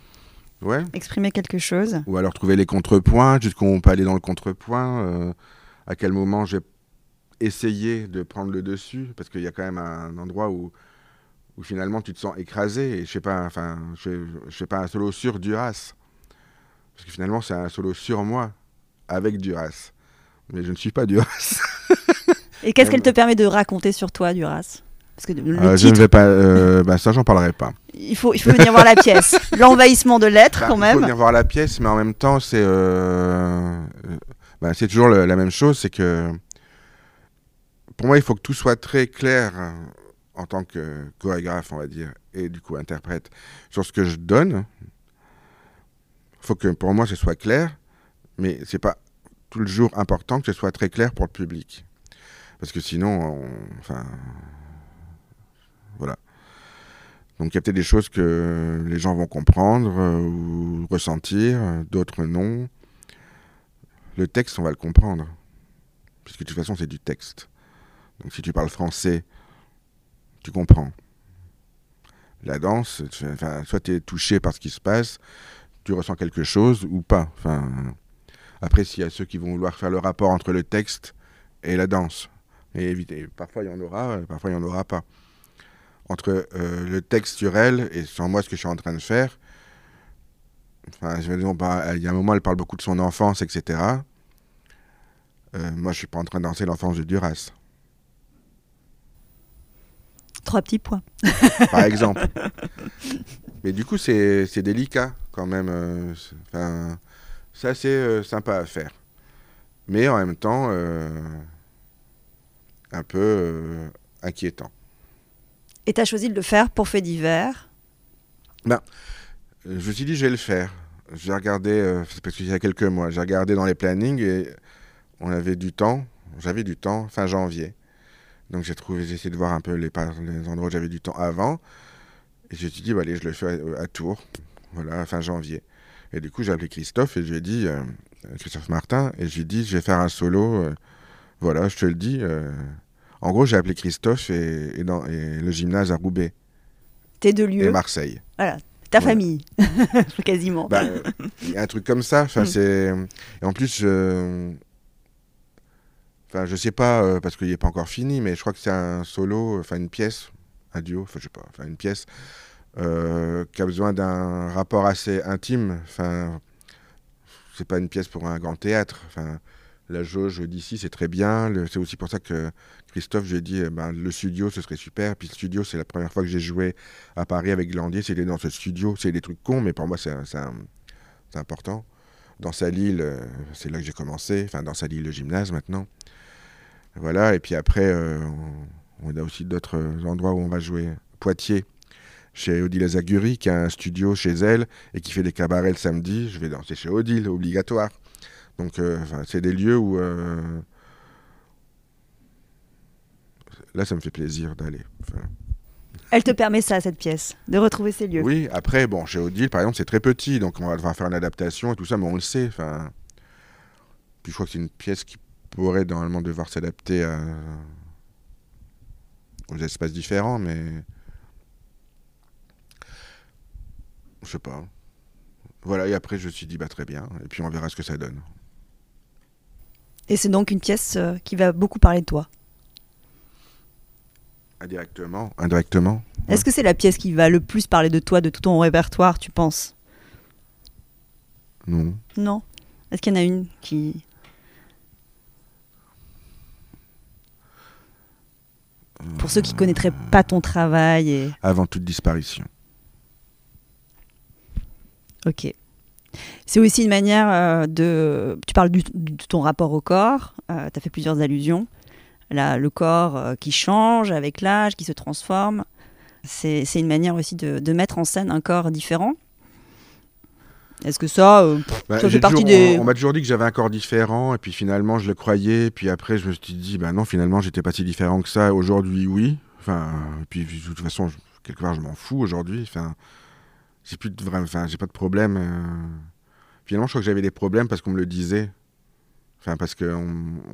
Ouais. Exprimer quelque chose. Ou alors trouver les contrepoints, jusqu'où on peut aller dans le contrepoint. Euh, à quel moment j'ai essayer de prendre le dessus, parce qu'il y a quand même un endroit où, où finalement tu te sens écrasé, et je sais pas, enfin, je, je fais pas un solo sur Duras, parce que finalement c'est un solo sur moi, avec Duras, mais je ne suis pas Duras. [laughs] et qu'est-ce qu'elle te permet de raconter sur toi, Duras? Parce que le euh, je ne vais pas, euh, bah, ça j'en parlerai pas. Il faut, il faut venir voir la pièce. [laughs] L'envahissement de l'être bah, quand même. Il faut venir voir la pièce, mais en même temps c'est, euh, bah, c'est toujours la même chose, c'est que pour moi, il faut que tout soit très clair euh, en tant que chorégraphe, on va dire, et du coup interprète, sur ce que je donne. Il faut que pour moi, ce soit clair, mais c'est pas tout le jour important que ce soit très clair pour le public. Parce que sinon, enfin, voilà. Donc il y a peut-être des choses que les gens vont comprendre euh, ou ressentir, d'autres non. Le texte, on va le comprendre. Puisque de toute façon, c'est du texte. Donc si tu parles français, tu comprends. La danse, soit tu es touché par ce qui se passe, tu ressens quelque chose ou pas. Enfin, après, s'il y a ceux qui vont vouloir faire le rapport entre le texte et la danse, et éviter. Parfois il y en aura, parfois il n'y en aura pas. Entre euh, le textuel et sans moi ce que je suis en train de faire, enfin, je dire, bah, il y a un moment, elle parle beaucoup de son enfance, etc. Euh, moi, je suis pas en train de danser l'enfance de Duras. Trois petits points. [laughs] Par exemple. Mais du coup, c'est délicat quand même. Euh, enfin, c'est assez euh, sympa à faire. Mais en même temps, euh, un peu inquiétant. Et tu as choisi de le faire pour fait divers? Ben, Je me suis dit, je vais le faire. J'ai regardé, parce qu'il y a quelques mois, j'ai regardé dans les plannings et on avait du temps, j'avais du temps, fin janvier. Donc j'ai trouvé, j'ai essayé de voir un peu les, les endroits où j'avais du temps avant. Et j'ai dit, bah, allez, je le fais à, Tours, voilà, fin janvier. Et du coup, j'ai appelé Christophe et je lui ai dit, euh, Christophe Martin, et je lui ai dit, je vais faire un solo, euh, voilà, je te le dis. Euh. En gros, j'ai appelé Christophe et, dans, le gymnase à Roubaix. Tes deux lieux Et Marseille. Voilà, ta famille, [laughs] quasiment. Bah, un truc comme ça, enfin, mm. c'est... Et en plus, je Enfin, je sais pas, euh, parce qu'il n'est pas encore fini, mais je crois que c'est un solo, enfin une pièce, un duo, enfin je sais pas, enfin une pièce euh, qui a besoin d'un rapport assez intime. Enfin, c'est pas une pièce pour un grand théâtre. Enfin, la jauge d'ici, c'est très bien. C'est aussi pour ça que Christophe, j'ai dit, eh ben, le studio, ce serait super. Puis le studio, c'est la première fois que j'ai joué à Paris avec Glandier. C'était dans ce studio. C'est des trucs cons, mais pour moi, c'est important. Dans sa Lille, euh, c'est là que j'ai commencé. Enfin, dans sa Lille, le gymnase maintenant. Voilà, et puis après, euh, on, a aussi d'autres endroits où on va jouer. Poitiers, chez Odile Azaguri, qui a un studio chez elle et qui fait des cabarets le samedi. Je vais danser chez Odile, obligatoire. Donc, euh, c'est des lieux où. Euh, là, ça me fait plaisir d'aller. Elle te permet ça, cette pièce, de retrouver ces lieux. Oui, après, bon, chez Odile, par exemple, c'est très petit, donc on va devoir faire une adaptation et tout ça, mais on le sait. Enfin, puis je crois que c'est une pièce qui pourrait normalement devoir s'adapter aux espaces différents, mais je sais pas. Voilà, et après je me suis dit bah très bien, et puis on verra ce que ça donne. Et c'est donc une pièce euh, qui va beaucoup parler de toi. Indirectement, indirectement. Est-ce que c'est la pièce qui va le plus parler de toi, de tout ton répertoire, tu penses? Non. Non? Est-ce qu'il y en a une qui Pour ceux qui ne connaîtraient pas ton travail. Et... Avant toute disparition. Ok. C'est aussi une manière euh, de... Tu parles de ton rapport au corps, euh, tu as fait plusieurs allusions. Là, le corps euh, qui change avec l'âge, qui se transforme. C'est c'est une manière aussi de, de mettre en scène un corps différent. Est-ce que ça, euh, Bah, Ça fait j'ai partie toujours- des- On, on m'a toujours dit que j'avais un corps différent, et puis finalement, je le croyais, puis après, je me suis dit, bah non, finalement, j'étais pas si différent que ça. Aujourd'hui, oui. Enfin, et puis de toute façon, je- quelque part, je m'en fous aujourd'hui. Enfin, j'ai plus de enfin, j'ai pas de problème. euh. Finalement, je crois que j'avais des problèmes parce qu'on me le disait. Enfin, parce qu'on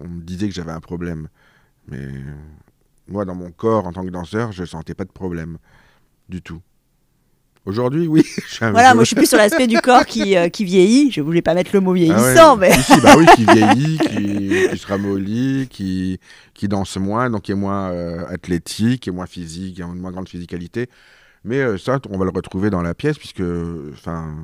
on me disait que j'avais un problème. Mais moi, dans mon corps, en tant que danseur, je sentais pas de problème du tout. Aujourd'hui, oui. [laughs] voilà, peu- moi je suis plus sur l'aspect du corps qui, euh, qui vieillit. Je voulais pas mettre le mot Ah ouais, vieillissant, mais si, si, bah oui, qui [laughs] vieillit, qui, qui se ramollit, qui, qui danse moins, donc qui est moins euh, athlétique, qui est moins physique, qui a une moins grande physicalité. Mais euh, ça, on va le retrouver dans la pièce, puisque, enfin,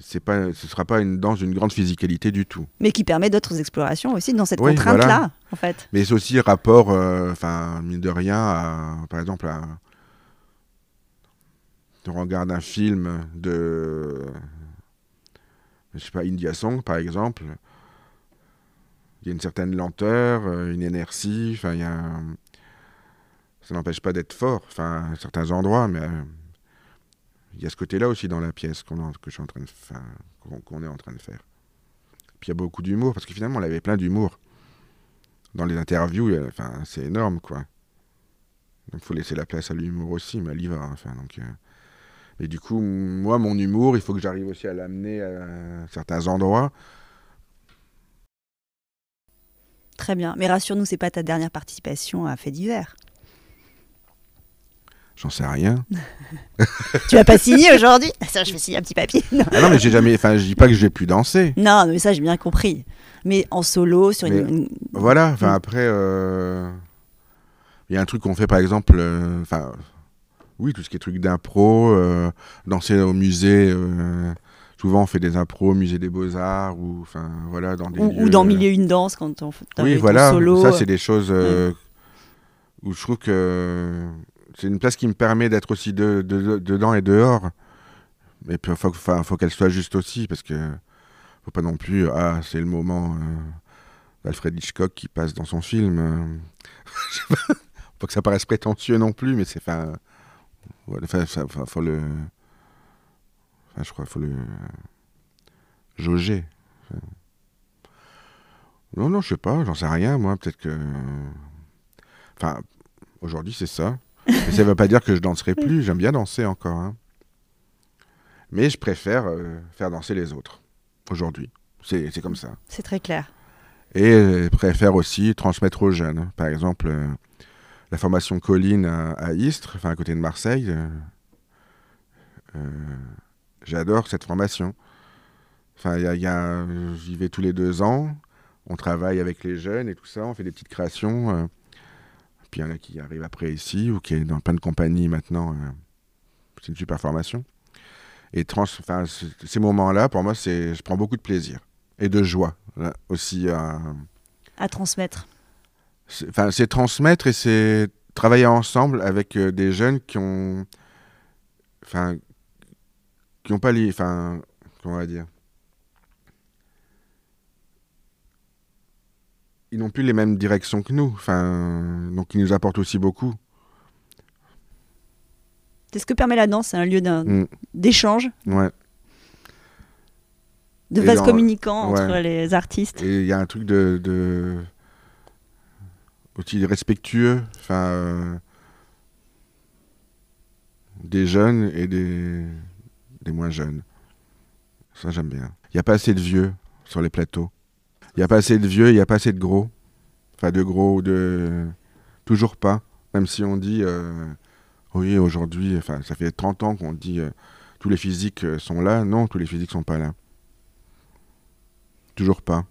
c'est pas, ce sera pas une danse d'une grande physicalité du tout. mais qui permet d'autres explorations aussi dans cette Oui, contrainte-là, voilà. en fait. Mais c'est aussi rapport, euh, enfin, mine de rien, à, par exemple, à, on regarde un film de, je sais pas, India Song, par exemple, il y a une certaine lenteur, euh, une inertie, enfin, il y a, un- ça n'empêche pas d'être fort, enfin, à certains endroits, mais euh, il y a ce côté-là aussi dans la pièce qu'on est en- train de, faire. Puis il y a beaucoup d'humour, parce que finalement, on avait plein d'humour dans les interviews, euh, c'est énorme, quoi. Donc, faut laisser la place à l'humour aussi, mais y va. Enfin, donc, euh, Mais du coup, moi, mon humour, il faut que j'arrive aussi à l'amener à certains endroits. Très bien. Mais rassure-nous, c'est pas ta dernière participation à Fait divers. J'en sais rien. [laughs] tu vas pas signer aujourd'hui? Ça, je vais signer un petit papier. Non, Ah non, mais j'ai jamais. Enfin, je dis pas que j'ai pu danser. non mais ça, j'ai bien compris. Mais en solo, sur une- Mais- une, Voilà. Enfin, après, euh, il y a un truc qu'on fait, par exemple. euh, Enfin, oui, tout ce qui est truc d'impro, euh, danser au musée. souvent, on fait des impros au musée des Beaux-Arts ou, enfin, voilà, dans des ou, dans et une danse quand on fait Oui, voilà, solo. ça c'est des choses où je trouve que c'est une place qui me permet d'être aussi de, de- de- dedans et dehors. Mais puis faut, enfin, faut qu'elle soit juste aussi, parce que faut pas non plus, ah, c'est le moment euh, d'Alfred Hitchcock qui passe dans son film. euh. [laughs] Faut que ça paraisse prétentieux non plus, mais c'est, enfin, enfin, faut le, enfin, je crois, faut le jauger. Non, non, je sais pas, j'en sais rien, moi. Peut-être que. Enfin, aujourd'hui, c'est ça. Mais ça ne veut pas dire que je danserai plus. J'aime bien danser encore. hein. Mais je préfère euh, faire danser les autres. Aujourd'hui. C'est comme ça. C'est très clair. Et euh, je préfère aussi transmettre aux jeunes. Par exemple, euh, la formation Colline à, à Istres, enfin à côté de Marseille. euh, J'adore cette formation. Enfin, y a- il y a- j'y vais tous les deux ans. On travaille avec les jeunes et tout ça. On fait des petites créations. Puis il y en a qui arrivent après ici ou qui est dans plein de compagnies maintenant. euh. C'est une super formation. Et trans, ces moments-là, pour moi, c'est, je prends beaucoup de plaisir et de joie là, aussi. à- À transmettre. c'est- Enfin, c'est transmettre et c'est travailler ensemble avec euh, des jeunes qui ont, enfin, qui n'ont pas les, enfin, comment on va dire, ils n'ont plus les mêmes directions que nous. Enfin, donc ils nous apportent aussi beaucoup. C'est ce que permet la danse, c'est un lieu d'un- Mm, d'échange, ouais. de Et vase dans- communicant ouais. entre les artistes. Et il y a un truc de, de aussi respectueux, enfin, euh, des jeunes et des, des moins jeunes. Ça j'aime bien. Il n'y a pas assez de vieux sur les plateaux. Il n'y a pas assez de vieux, il n'y a pas assez de gros. Enfin, de gros, de toujours pas. Même si on dit, euh, oui, aujourd'hui, enfin, ça fait 30 ans qu'on dit euh, tous les physiques euh, sont là. Non, tous les physiques sont pas là. Toujours pas.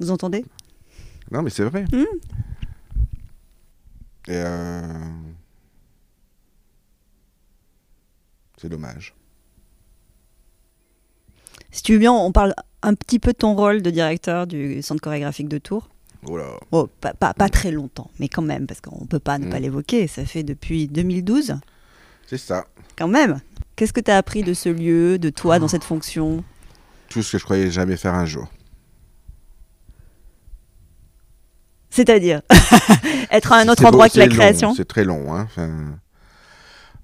Vous entendez? Non, mais c'est vrai. Mm. Et euh, c'est dommage. Si tu veux bien, on parle un petit peu de ton rôle de directeur du centre chorégraphique de Tours. Oh là. Oh, pas, pas- pas très longtemps, mais quand même, parce qu'on ne peut pas ne pas Mm. l'évoquer. Ça fait depuis 2012, C'est ça. quand même. Qu'est-ce que tu as appris de ce lieu, de toi dans cette fonction? Tout ce que je croyais jamais faire un jour. C'est-à-dire [laughs] être à un autre endroit que la création? C'est très long. Hein. Enfin,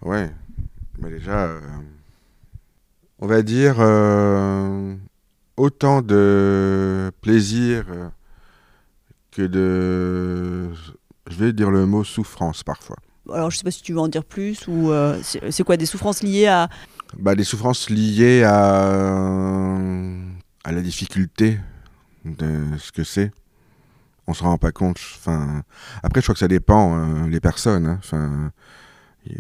ouais. Mais déjà, euh, on va dire euh, autant de plaisir que de, je vais dire le mot souffrance parfois. Alors je sais pas si tu veux en dire plus ou euh, c'est quoi des souffrances liées à bah, des souffrances liées à à la difficulté de ce que c'est. On se rend pas compte. Enfin, après je crois que ça dépend euh, les personnes. Hein. Enfin,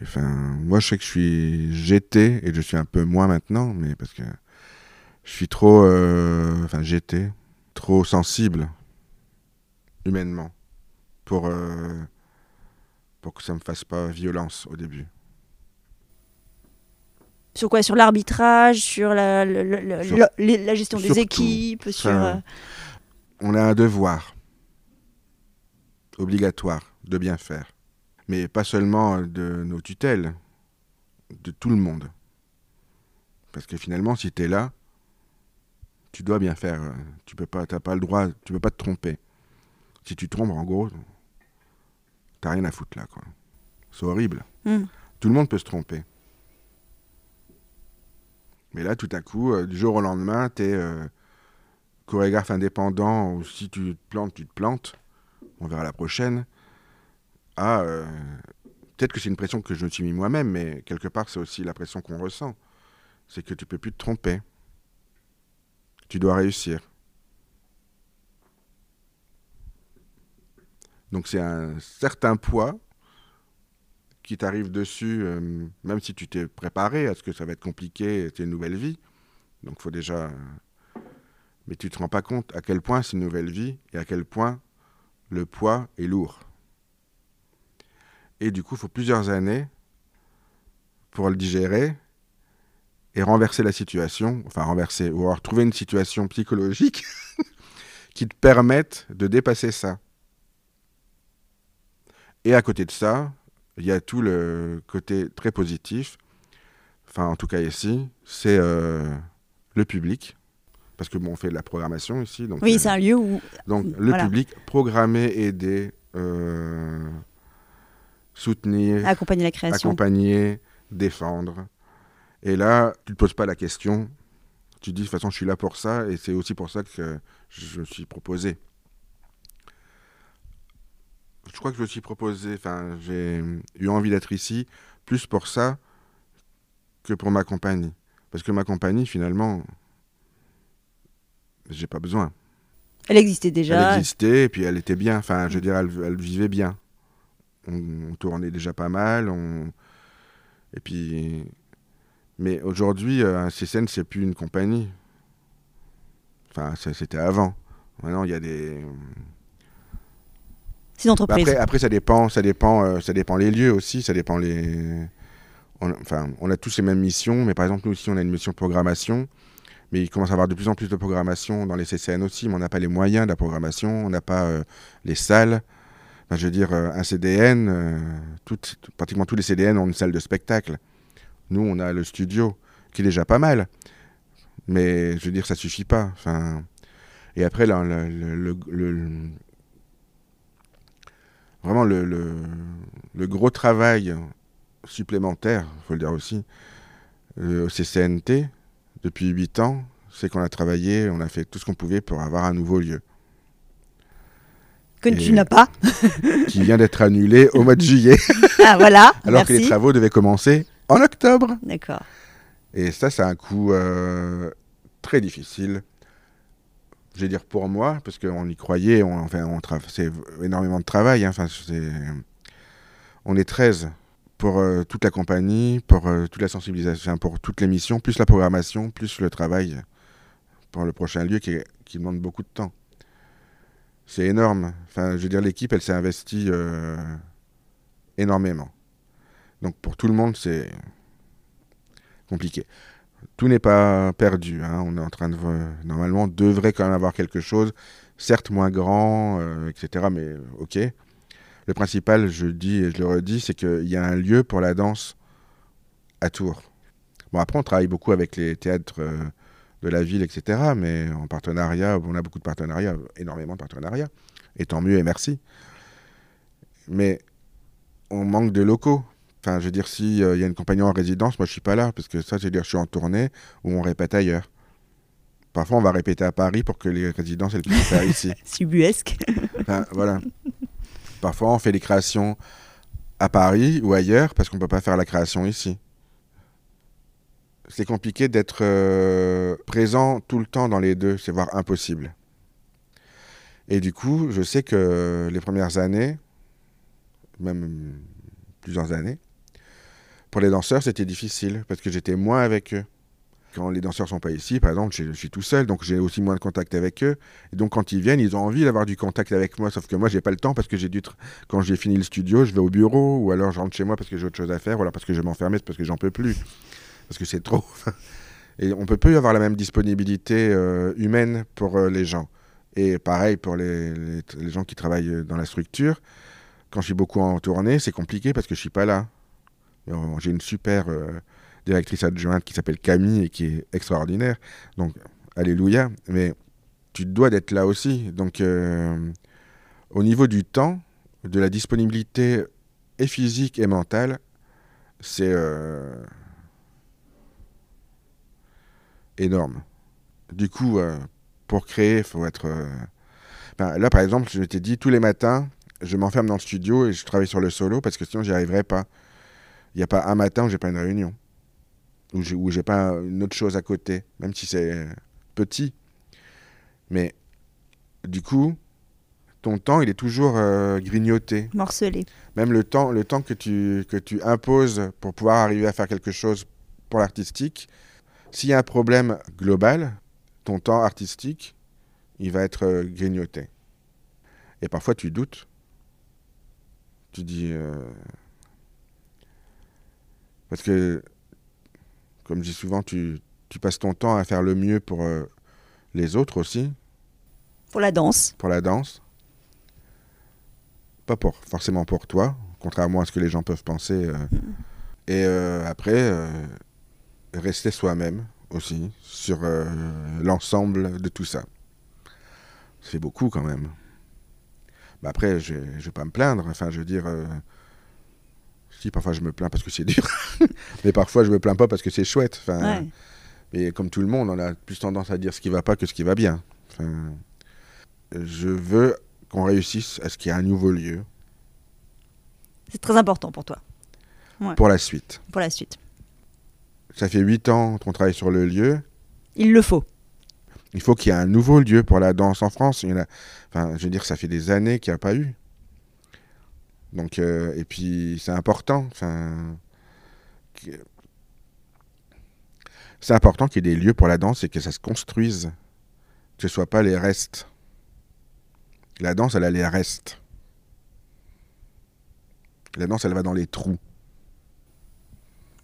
enfin, moi je sais que je suis j'étais et je suis un peu moins maintenant, mais parce que je suis trop, euh, enfin j'étais trop sensible humainement pour, euh, pour que ça ne me fasse pas violence au début. Sur quoi? Sur l'arbitrage, sur la, la, gestion des équipes sur, euh, On a un devoir obligatoire de bien faire. Mais pas seulement de nos tutelles, de tout le monde. Parce que finalement, si tu es là, tu dois bien faire. Tu peux pas, pas le droit, tu peux pas te tromper. Si tu trompes, en gros, t'as rien à foutre là, quoi. C'est horrible. Hmm. Tout le monde peut se tromper. Mais là, tout à coup, euh, du jour au lendemain, t'es euh, chorégraphe indépendant, ou si tu te plantes, tu te plantes. On verra la prochaine. Ah, peut-être que c'est une pression que je me suis mis moi-même, mais quelque part, c'est aussi la pression qu'on ressent. C'est que tu peux plus te tromper. Tu dois réussir. Donc c'est un certain poids qui t'arrive dessus, euh, même si tu t'es préparé à ce que ça va être compliqué, c'est une nouvelle vie. Donc faut déjà... Mais tu te rends pas compte à quel point c'est une nouvelle vie et à quel point le poids est lourd. Et du coup, il faut plusieurs années pour le digérer et renverser la situation, enfin renverser, ou alors trouver une situation psychologique [laughs] qui te permette de dépasser ça. Et à côté de ça, il y a tout le côté très positif, enfin en tout cas ici, c'est euh, le public. Parce que bon, on fait de la programmation ici. Donc, oui, c'est un lieu où. Donc le public, programmer, aider, euh, soutenir. Accompagner la création. Accompagner, défendre. Et là, tu ne te poses pas la question. Tu dis, de toute façon, je suis là pour ça et c'est aussi pour ça que je me suis proposé je crois que je me suis proposé, enfin, j'ai eu envie d'être ici, plus pour ça que pour ma compagnie. Parce que ma compagnie, finalement, j'ai pas besoin. Elle existait déjà. Elle existait, et puis elle était bien. Enfin, je veux dire, elle, vivait bien. On, tournait déjà pas mal. On... Et puis. Mais aujourd'hui, un CCN, c'est plus une compagnie. Enfin, c'était avant. Maintenant, il y a des après, après, ça dépend, ça dépend, euh, ça dépend les lieux aussi, ça dépend les. On, enfin, on a tous les mêmes missions, mais par exemple, nous aussi, on a une mission de programmation. Mais il commence à y avoir de plus en plus de programmation dans les CCN aussi, mais on n'a pas les moyens de la programmation, on n'a pas euh, les salles. Je veux dire, euh, un CDN, pratiquement tous les CDN ont une salle de spectacle. Nous, on a le studio, qui est déjà pas mal. Mais je veux dire, ça suffit pas. Et après, là, vraiment le, le, gros travail supplémentaire, il faut le dire aussi, euh, au CCNT, depuis 8 ans, c'est qu'on a travaillé, on a fait tout ce qu'on pouvait pour avoir un nouveau lieu. Que tu n'as pas. [laughs] qui vient d'être annulé au mois de juillet. [laughs] ah voilà. Alors que les travaux devaient commencer en octobre. D'accord. Et ça, c'est un coup euh, très difficile je vais dire pour moi, parce qu'on y croyait, on, enfin, on c'est énormément de travail. Hein, enfin, on est 13 pour euh, toute la compagnie, pour euh, toute la sensibilisation, pour toutes les missions, plus la programmation, plus le travail pour le prochain lieu qui, qui demande beaucoup de temps. C'est énorme. Enfin, je veux dire, l'équipe, elle s'est investie euh, énormément. Donc pour tout le monde, c'est compliqué tout n'est pas perdu. Hein. On est en train de. Normalement, on devrait quand même avoir quelque chose, certes moins grand, euh, etc. Mais ok. Le principal, je dis et je le redis, c'est qu'il y a un lieu pour la danse à Tours. Bon, après, on travaille beaucoup avec les théâtres euh, de la ville, etc. Mais en partenariat, on a beaucoup de partenariats, énormément de partenariats. Et tant mieux et merci. Mais on manque de locaux. Enfin, je veux dire, s'il y a une compagnie en résidence, moi je suis pas là, parce que ça, je veux dire, je suis en tournée ou on répète ailleurs. Parfois, on va répéter à Paris pour que les résidences elles puissent faire ici. [laughs] Subuesque. Enfin, voilà. Parfois, on fait les créations à Paris ou ailleurs parce qu'on peut pas faire la création ici. C'est compliqué d'être euh, présent tout le temps dans les deux, c'est voire impossible. Et du coup, je sais que les premières années, même plusieurs années, pour les danseurs, c'était difficile parce que j'étais moins avec eux. Quand les danseurs sont pas ici, par exemple, je, suis tout seul, donc j'ai aussi moins de contact avec eux. Et donc quand ils viennent, ils ont envie d'avoir du contact avec moi, sauf que moi, j'ai pas le temps parce que j'ai dû, quand j'ai fini le studio, je vais au bureau, ou alors je rentre chez moi parce que j'ai autre chose à faire, ou alors parce que je vais m'enfermer, parce que j'en peux plus, parce que c'est trop. Et on peut plus avoir la même disponibilité euh, humaine pour euh, les gens. Et pareil pour les, gens qui travaillent dans la structure. Quand je suis beaucoup en tournée, c'est compliqué parce que je suis pas là. J'ai une super euh, directrice adjointe qui s'appelle Camille et qui est extraordinaire. Donc, alléluia. Mais tu dois d'être là aussi. Donc, au niveau du temps, de la disponibilité et physique et mentale, c'est énorme. Du coup, pour créer, il faut être. Ben, là, par exemple, je t'ai dit, tous les matins, je m'enferme dans le studio et je travaille sur le solo parce que sinon, j'y arriverais pas. Il n'y a pas un matin où j'ai pas une réunion. Où j'ai, où j'ai pas une autre chose à côté, même si c'est petit. Mais du coup, ton temps, il est toujours euh, grignoté. Morcelé. Même le temps, le temps que, tu, que tu imposes pour pouvoir arriver à faire quelque chose pour l'artistique, s'il y a un problème global, ton temps artistique, il va être euh, grignoté. Et parfois, tu doutes. Tu dis. Euh, parce que, comme je dis souvent, tu, tu, passes ton temps à faire le mieux pour euh, les autres aussi. Pour la danse. Pour la danse. Pas pour, forcément pour toi, contrairement à ce que les gens peuvent penser. Euh. Mm. Et après, rester soi-même aussi sur l'ensemble de tout ça. C'est beaucoup quand même. Bah après, je ne vais pas me plaindre. Enfin, je veux dire. Euh, si, parfois je me plains parce que c'est dur. [laughs] mais parfois je me plains pas parce que c'est chouette. Enfin, Et comme tout le monde, on a plus tendance à dire ce qui va pas que ce qui va bien. Enfin, je veux qu'on réussisse à ce qu'il y ait un nouveau lieu. C'est très important pour toi. Pour la suite. Pour la suite. Ça fait huit ans qu'on travaille sur le lieu. Il le faut. Il faut qu'il y ait un nouveau lieu pour la danse en France. Il y en a, enfin, je veux dire, ça fait des années qu'il n'y a pas eu. Donc, euh, et puis, c'est important. Enfin, c'est important qu'il y ait des lieux pour la danse et que ça se construise. Que ce ne soit pas les restes. La danse, elle a les restes. La danse, elle va dans les trous.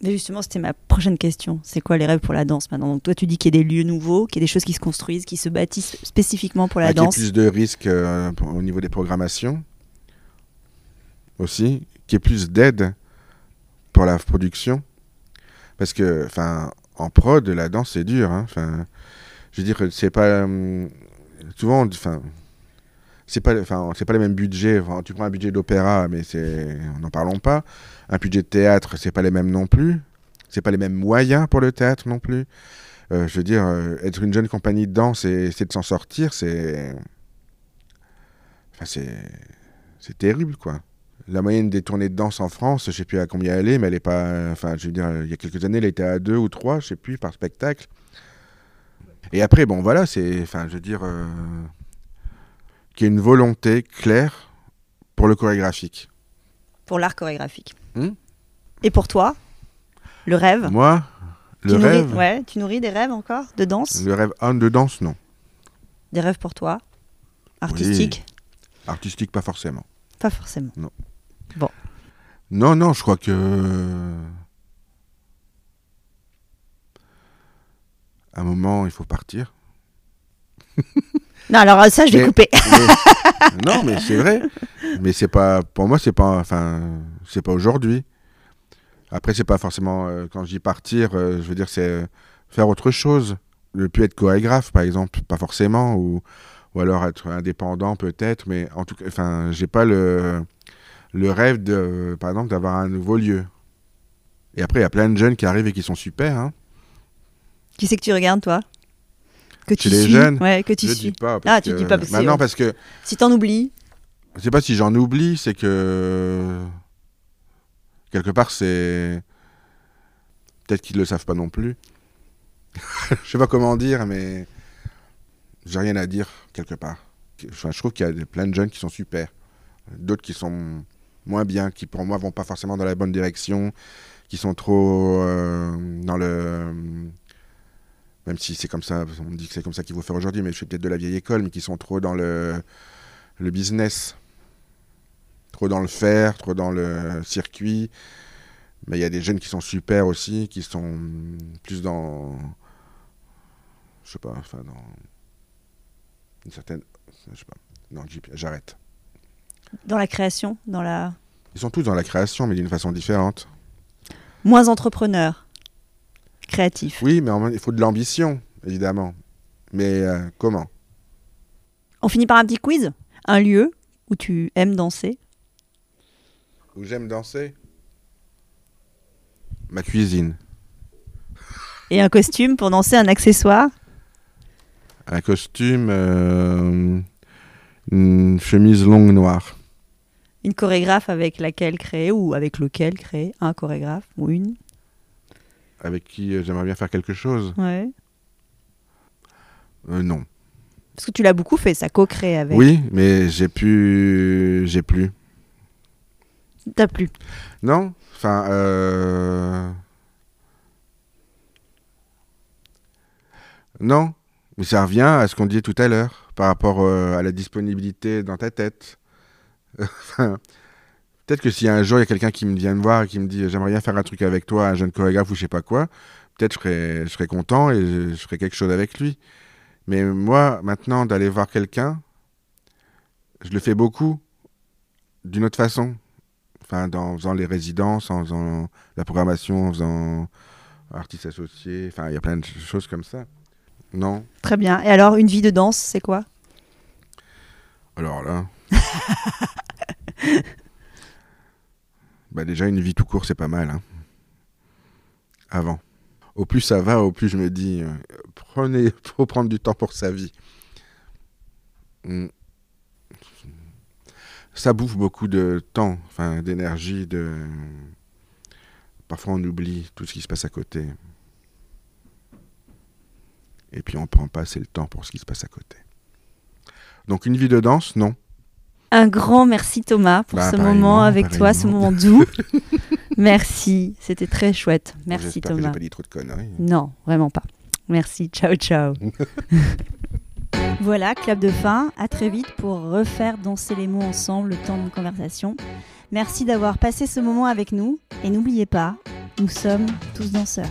Mais justement, c'était ma prochaine question. C'est quoi les rêves pour la danse maintenant Donc toi, tu dis qu'il y a des lieux nouveaux, qu'il y a des choses qui se construisent, qui se bâtissent spécifiquement pour la danse. Qu'il y ait plus de risques euh, au niveau des programmations aussi, qu'il y ait plus d'aide pour la production. Parce que, enfin, en prod, la danse, c'est dur. Hein. Enfin, je veux dire, c'est pas... Hum, souvent, enfin, c'est pas, enfin, c'est pas les mêmes budgets. tu prends un budget d'opéra, mais c'est, n'en parlons pas. Un budget de théâtre, c'est pas les mêmes non plus. C'est pas les mêmes moyens pour le théâtre non plus. Euh, je veux dire, euh, être une jeune compagnie de danse et essayer de s'en sortir, c'est, enfin, c'est, c'est terrible, quoi. La moyenne des tournées de danse en France, je sais plus à combien elle est, mais elle est pas, enfin, je veux dire, il y a quelques années, elle était à deux ou trois, je sais plus, par spectacle. Et après, bon, voilà, c'est, enfin, je veux dire. Euh, qu'il y ait une volonté claire pour le chorégraphique. Pour l'art chorégraphique. Hmm Et pour toi, le rêve Moi, le tu rêve. Nourris, ouais, tu nourris des rêves encore de danse Le rêve un de danse, non. Des rêves pour toi Artistique Artistique, pas forcément. Pas forcément. Non. Bon. Non, non, je crois que. À un moment, il faut partir. [laughs] Non, alors ça, je vais couper. [laughs] non, mais c'est vrai. Mais c'est pas, pour moi, c'est pas, enfin, c'est pas aujourd'hui. Après, c'est pas forcément, euh, quand je dis partir, euh, je veux dire, c'est faire autre chose. le pu être chorégraphe, par exemple, pas forcément, ou, ou alors être indépendant peut-être, mais en tout cas, enfin, j'ai pas le, le rêve, de, par exemple, d'avoir un nouveau lieu. Et après, il y a plein de jeunes qui arrivent et qui sont super. Hein. Qui c'est que tu regardes, toi? Que tu Chez les jeunes Ouais, que tu je suis. dis pas. Parce Ah, tu que- dis pas parce que- non, parce que Si t'en oublies, je sais pas si j'en oublie, c'est que quelque part c'est peut-être qu'ils le savent pas non plus. [laughs] je sais pas comment dire, mais j'ai rien à dire quelque part. Enfin, je trouve qu'il y a plein de jeunes qui sont super, d'autres qui sont moins bien, qui pour moi vont pas forcément dans la bonne direction, qui sont trop euh, dans le même si c'est comme ça, on me dit que c'est comme ça qu'il faut faire aujourd'hui, mais je suis peut-être de la vieille école, mais qui sont trop dans le, le business, trop dans le faire, trop dans le circuit. Mais il y a des jeunes qui sont super aussi, qui sont plus dans, je sais pas, enfin dans une certaine, je sais pas, non, j'arrête. dans la création, dans la. Ils sont tous dans la création, mais d'une façon différente. Moins entrepreneur, créatif. Oui, mais il faut de l'ambition, évidemment. Mais euh, comment? On finit par un petit quiz? Un lieu où tu aimes danser? Où j'aime danser? Ma cuisine. Et un costume pour danser, un accessoire? Un costume, euh, une chemise longue noire. Une chorégraphe avec laquelle créer ou avec lequel créer un chorégraphe ou une? Avec qui euh, j'aimerais bien faire quelque chose Ouais. Euh, Non. Parce que tu l'as beaucoup fait, ça co-crée avec. Oui, mais j'ai pu. J'ai plus. T'as plu. Non Enfin, euh... Non. Mais ça revient à ce qu'on disait tout à l'heure par rapport euh, à la disponibilité dans ta tête. [laughs] Peut-être que si un jour il y a quelqu'un qui me vient me voir et qui me dit j'aimerais bien faire un truc avec toi, un jeune chorégraphe ou je sais pas quoi, peut-être je serais, je serais content et je, je ferais quelque chose avec lui. Mais moi, maintenant, d'aller voir quelqu'un, je le fais beaucoup d'une autre façon. Enfin, dans, en faisant les résidences, en faisant la programmation, en faisant artistes associés. Enfin, il y a plein de choses comme ça. Non Très bien. Et alors, une vie de danse, c'est quoi? Alors là. [laughs] bah déjà, une vie tout court, c'est pas mal. hein. Avant. Au plus ça va, au plus je me dis, euh, prenez, [laughs] faut prendre du temps pour sa vie. Mm. Ça bouffe beaucoup de temps, enfin d'énergie. Parfois on oublie tout ce qui se passe à côté. Et puis on prend pas assez le temps pour ce qui se passe à côté. Donc une vie de danse, non. Un grand merci Thomas pour Bah, ce moment avec toi, ce moment doux. [laughs] merci, c'était très chouette. Merci J'espère que Thomas. pas dit trop de conneries. Non, vraiment pas. Merci, ciao ciao. [laughs] voilà, clap de fin. À très vite pour refaire danser les mots ensemble le temps d'une conversation. Merci d'avoir passé ce moment avec nous et n'oubliez pas, nous sommes tous danseurs.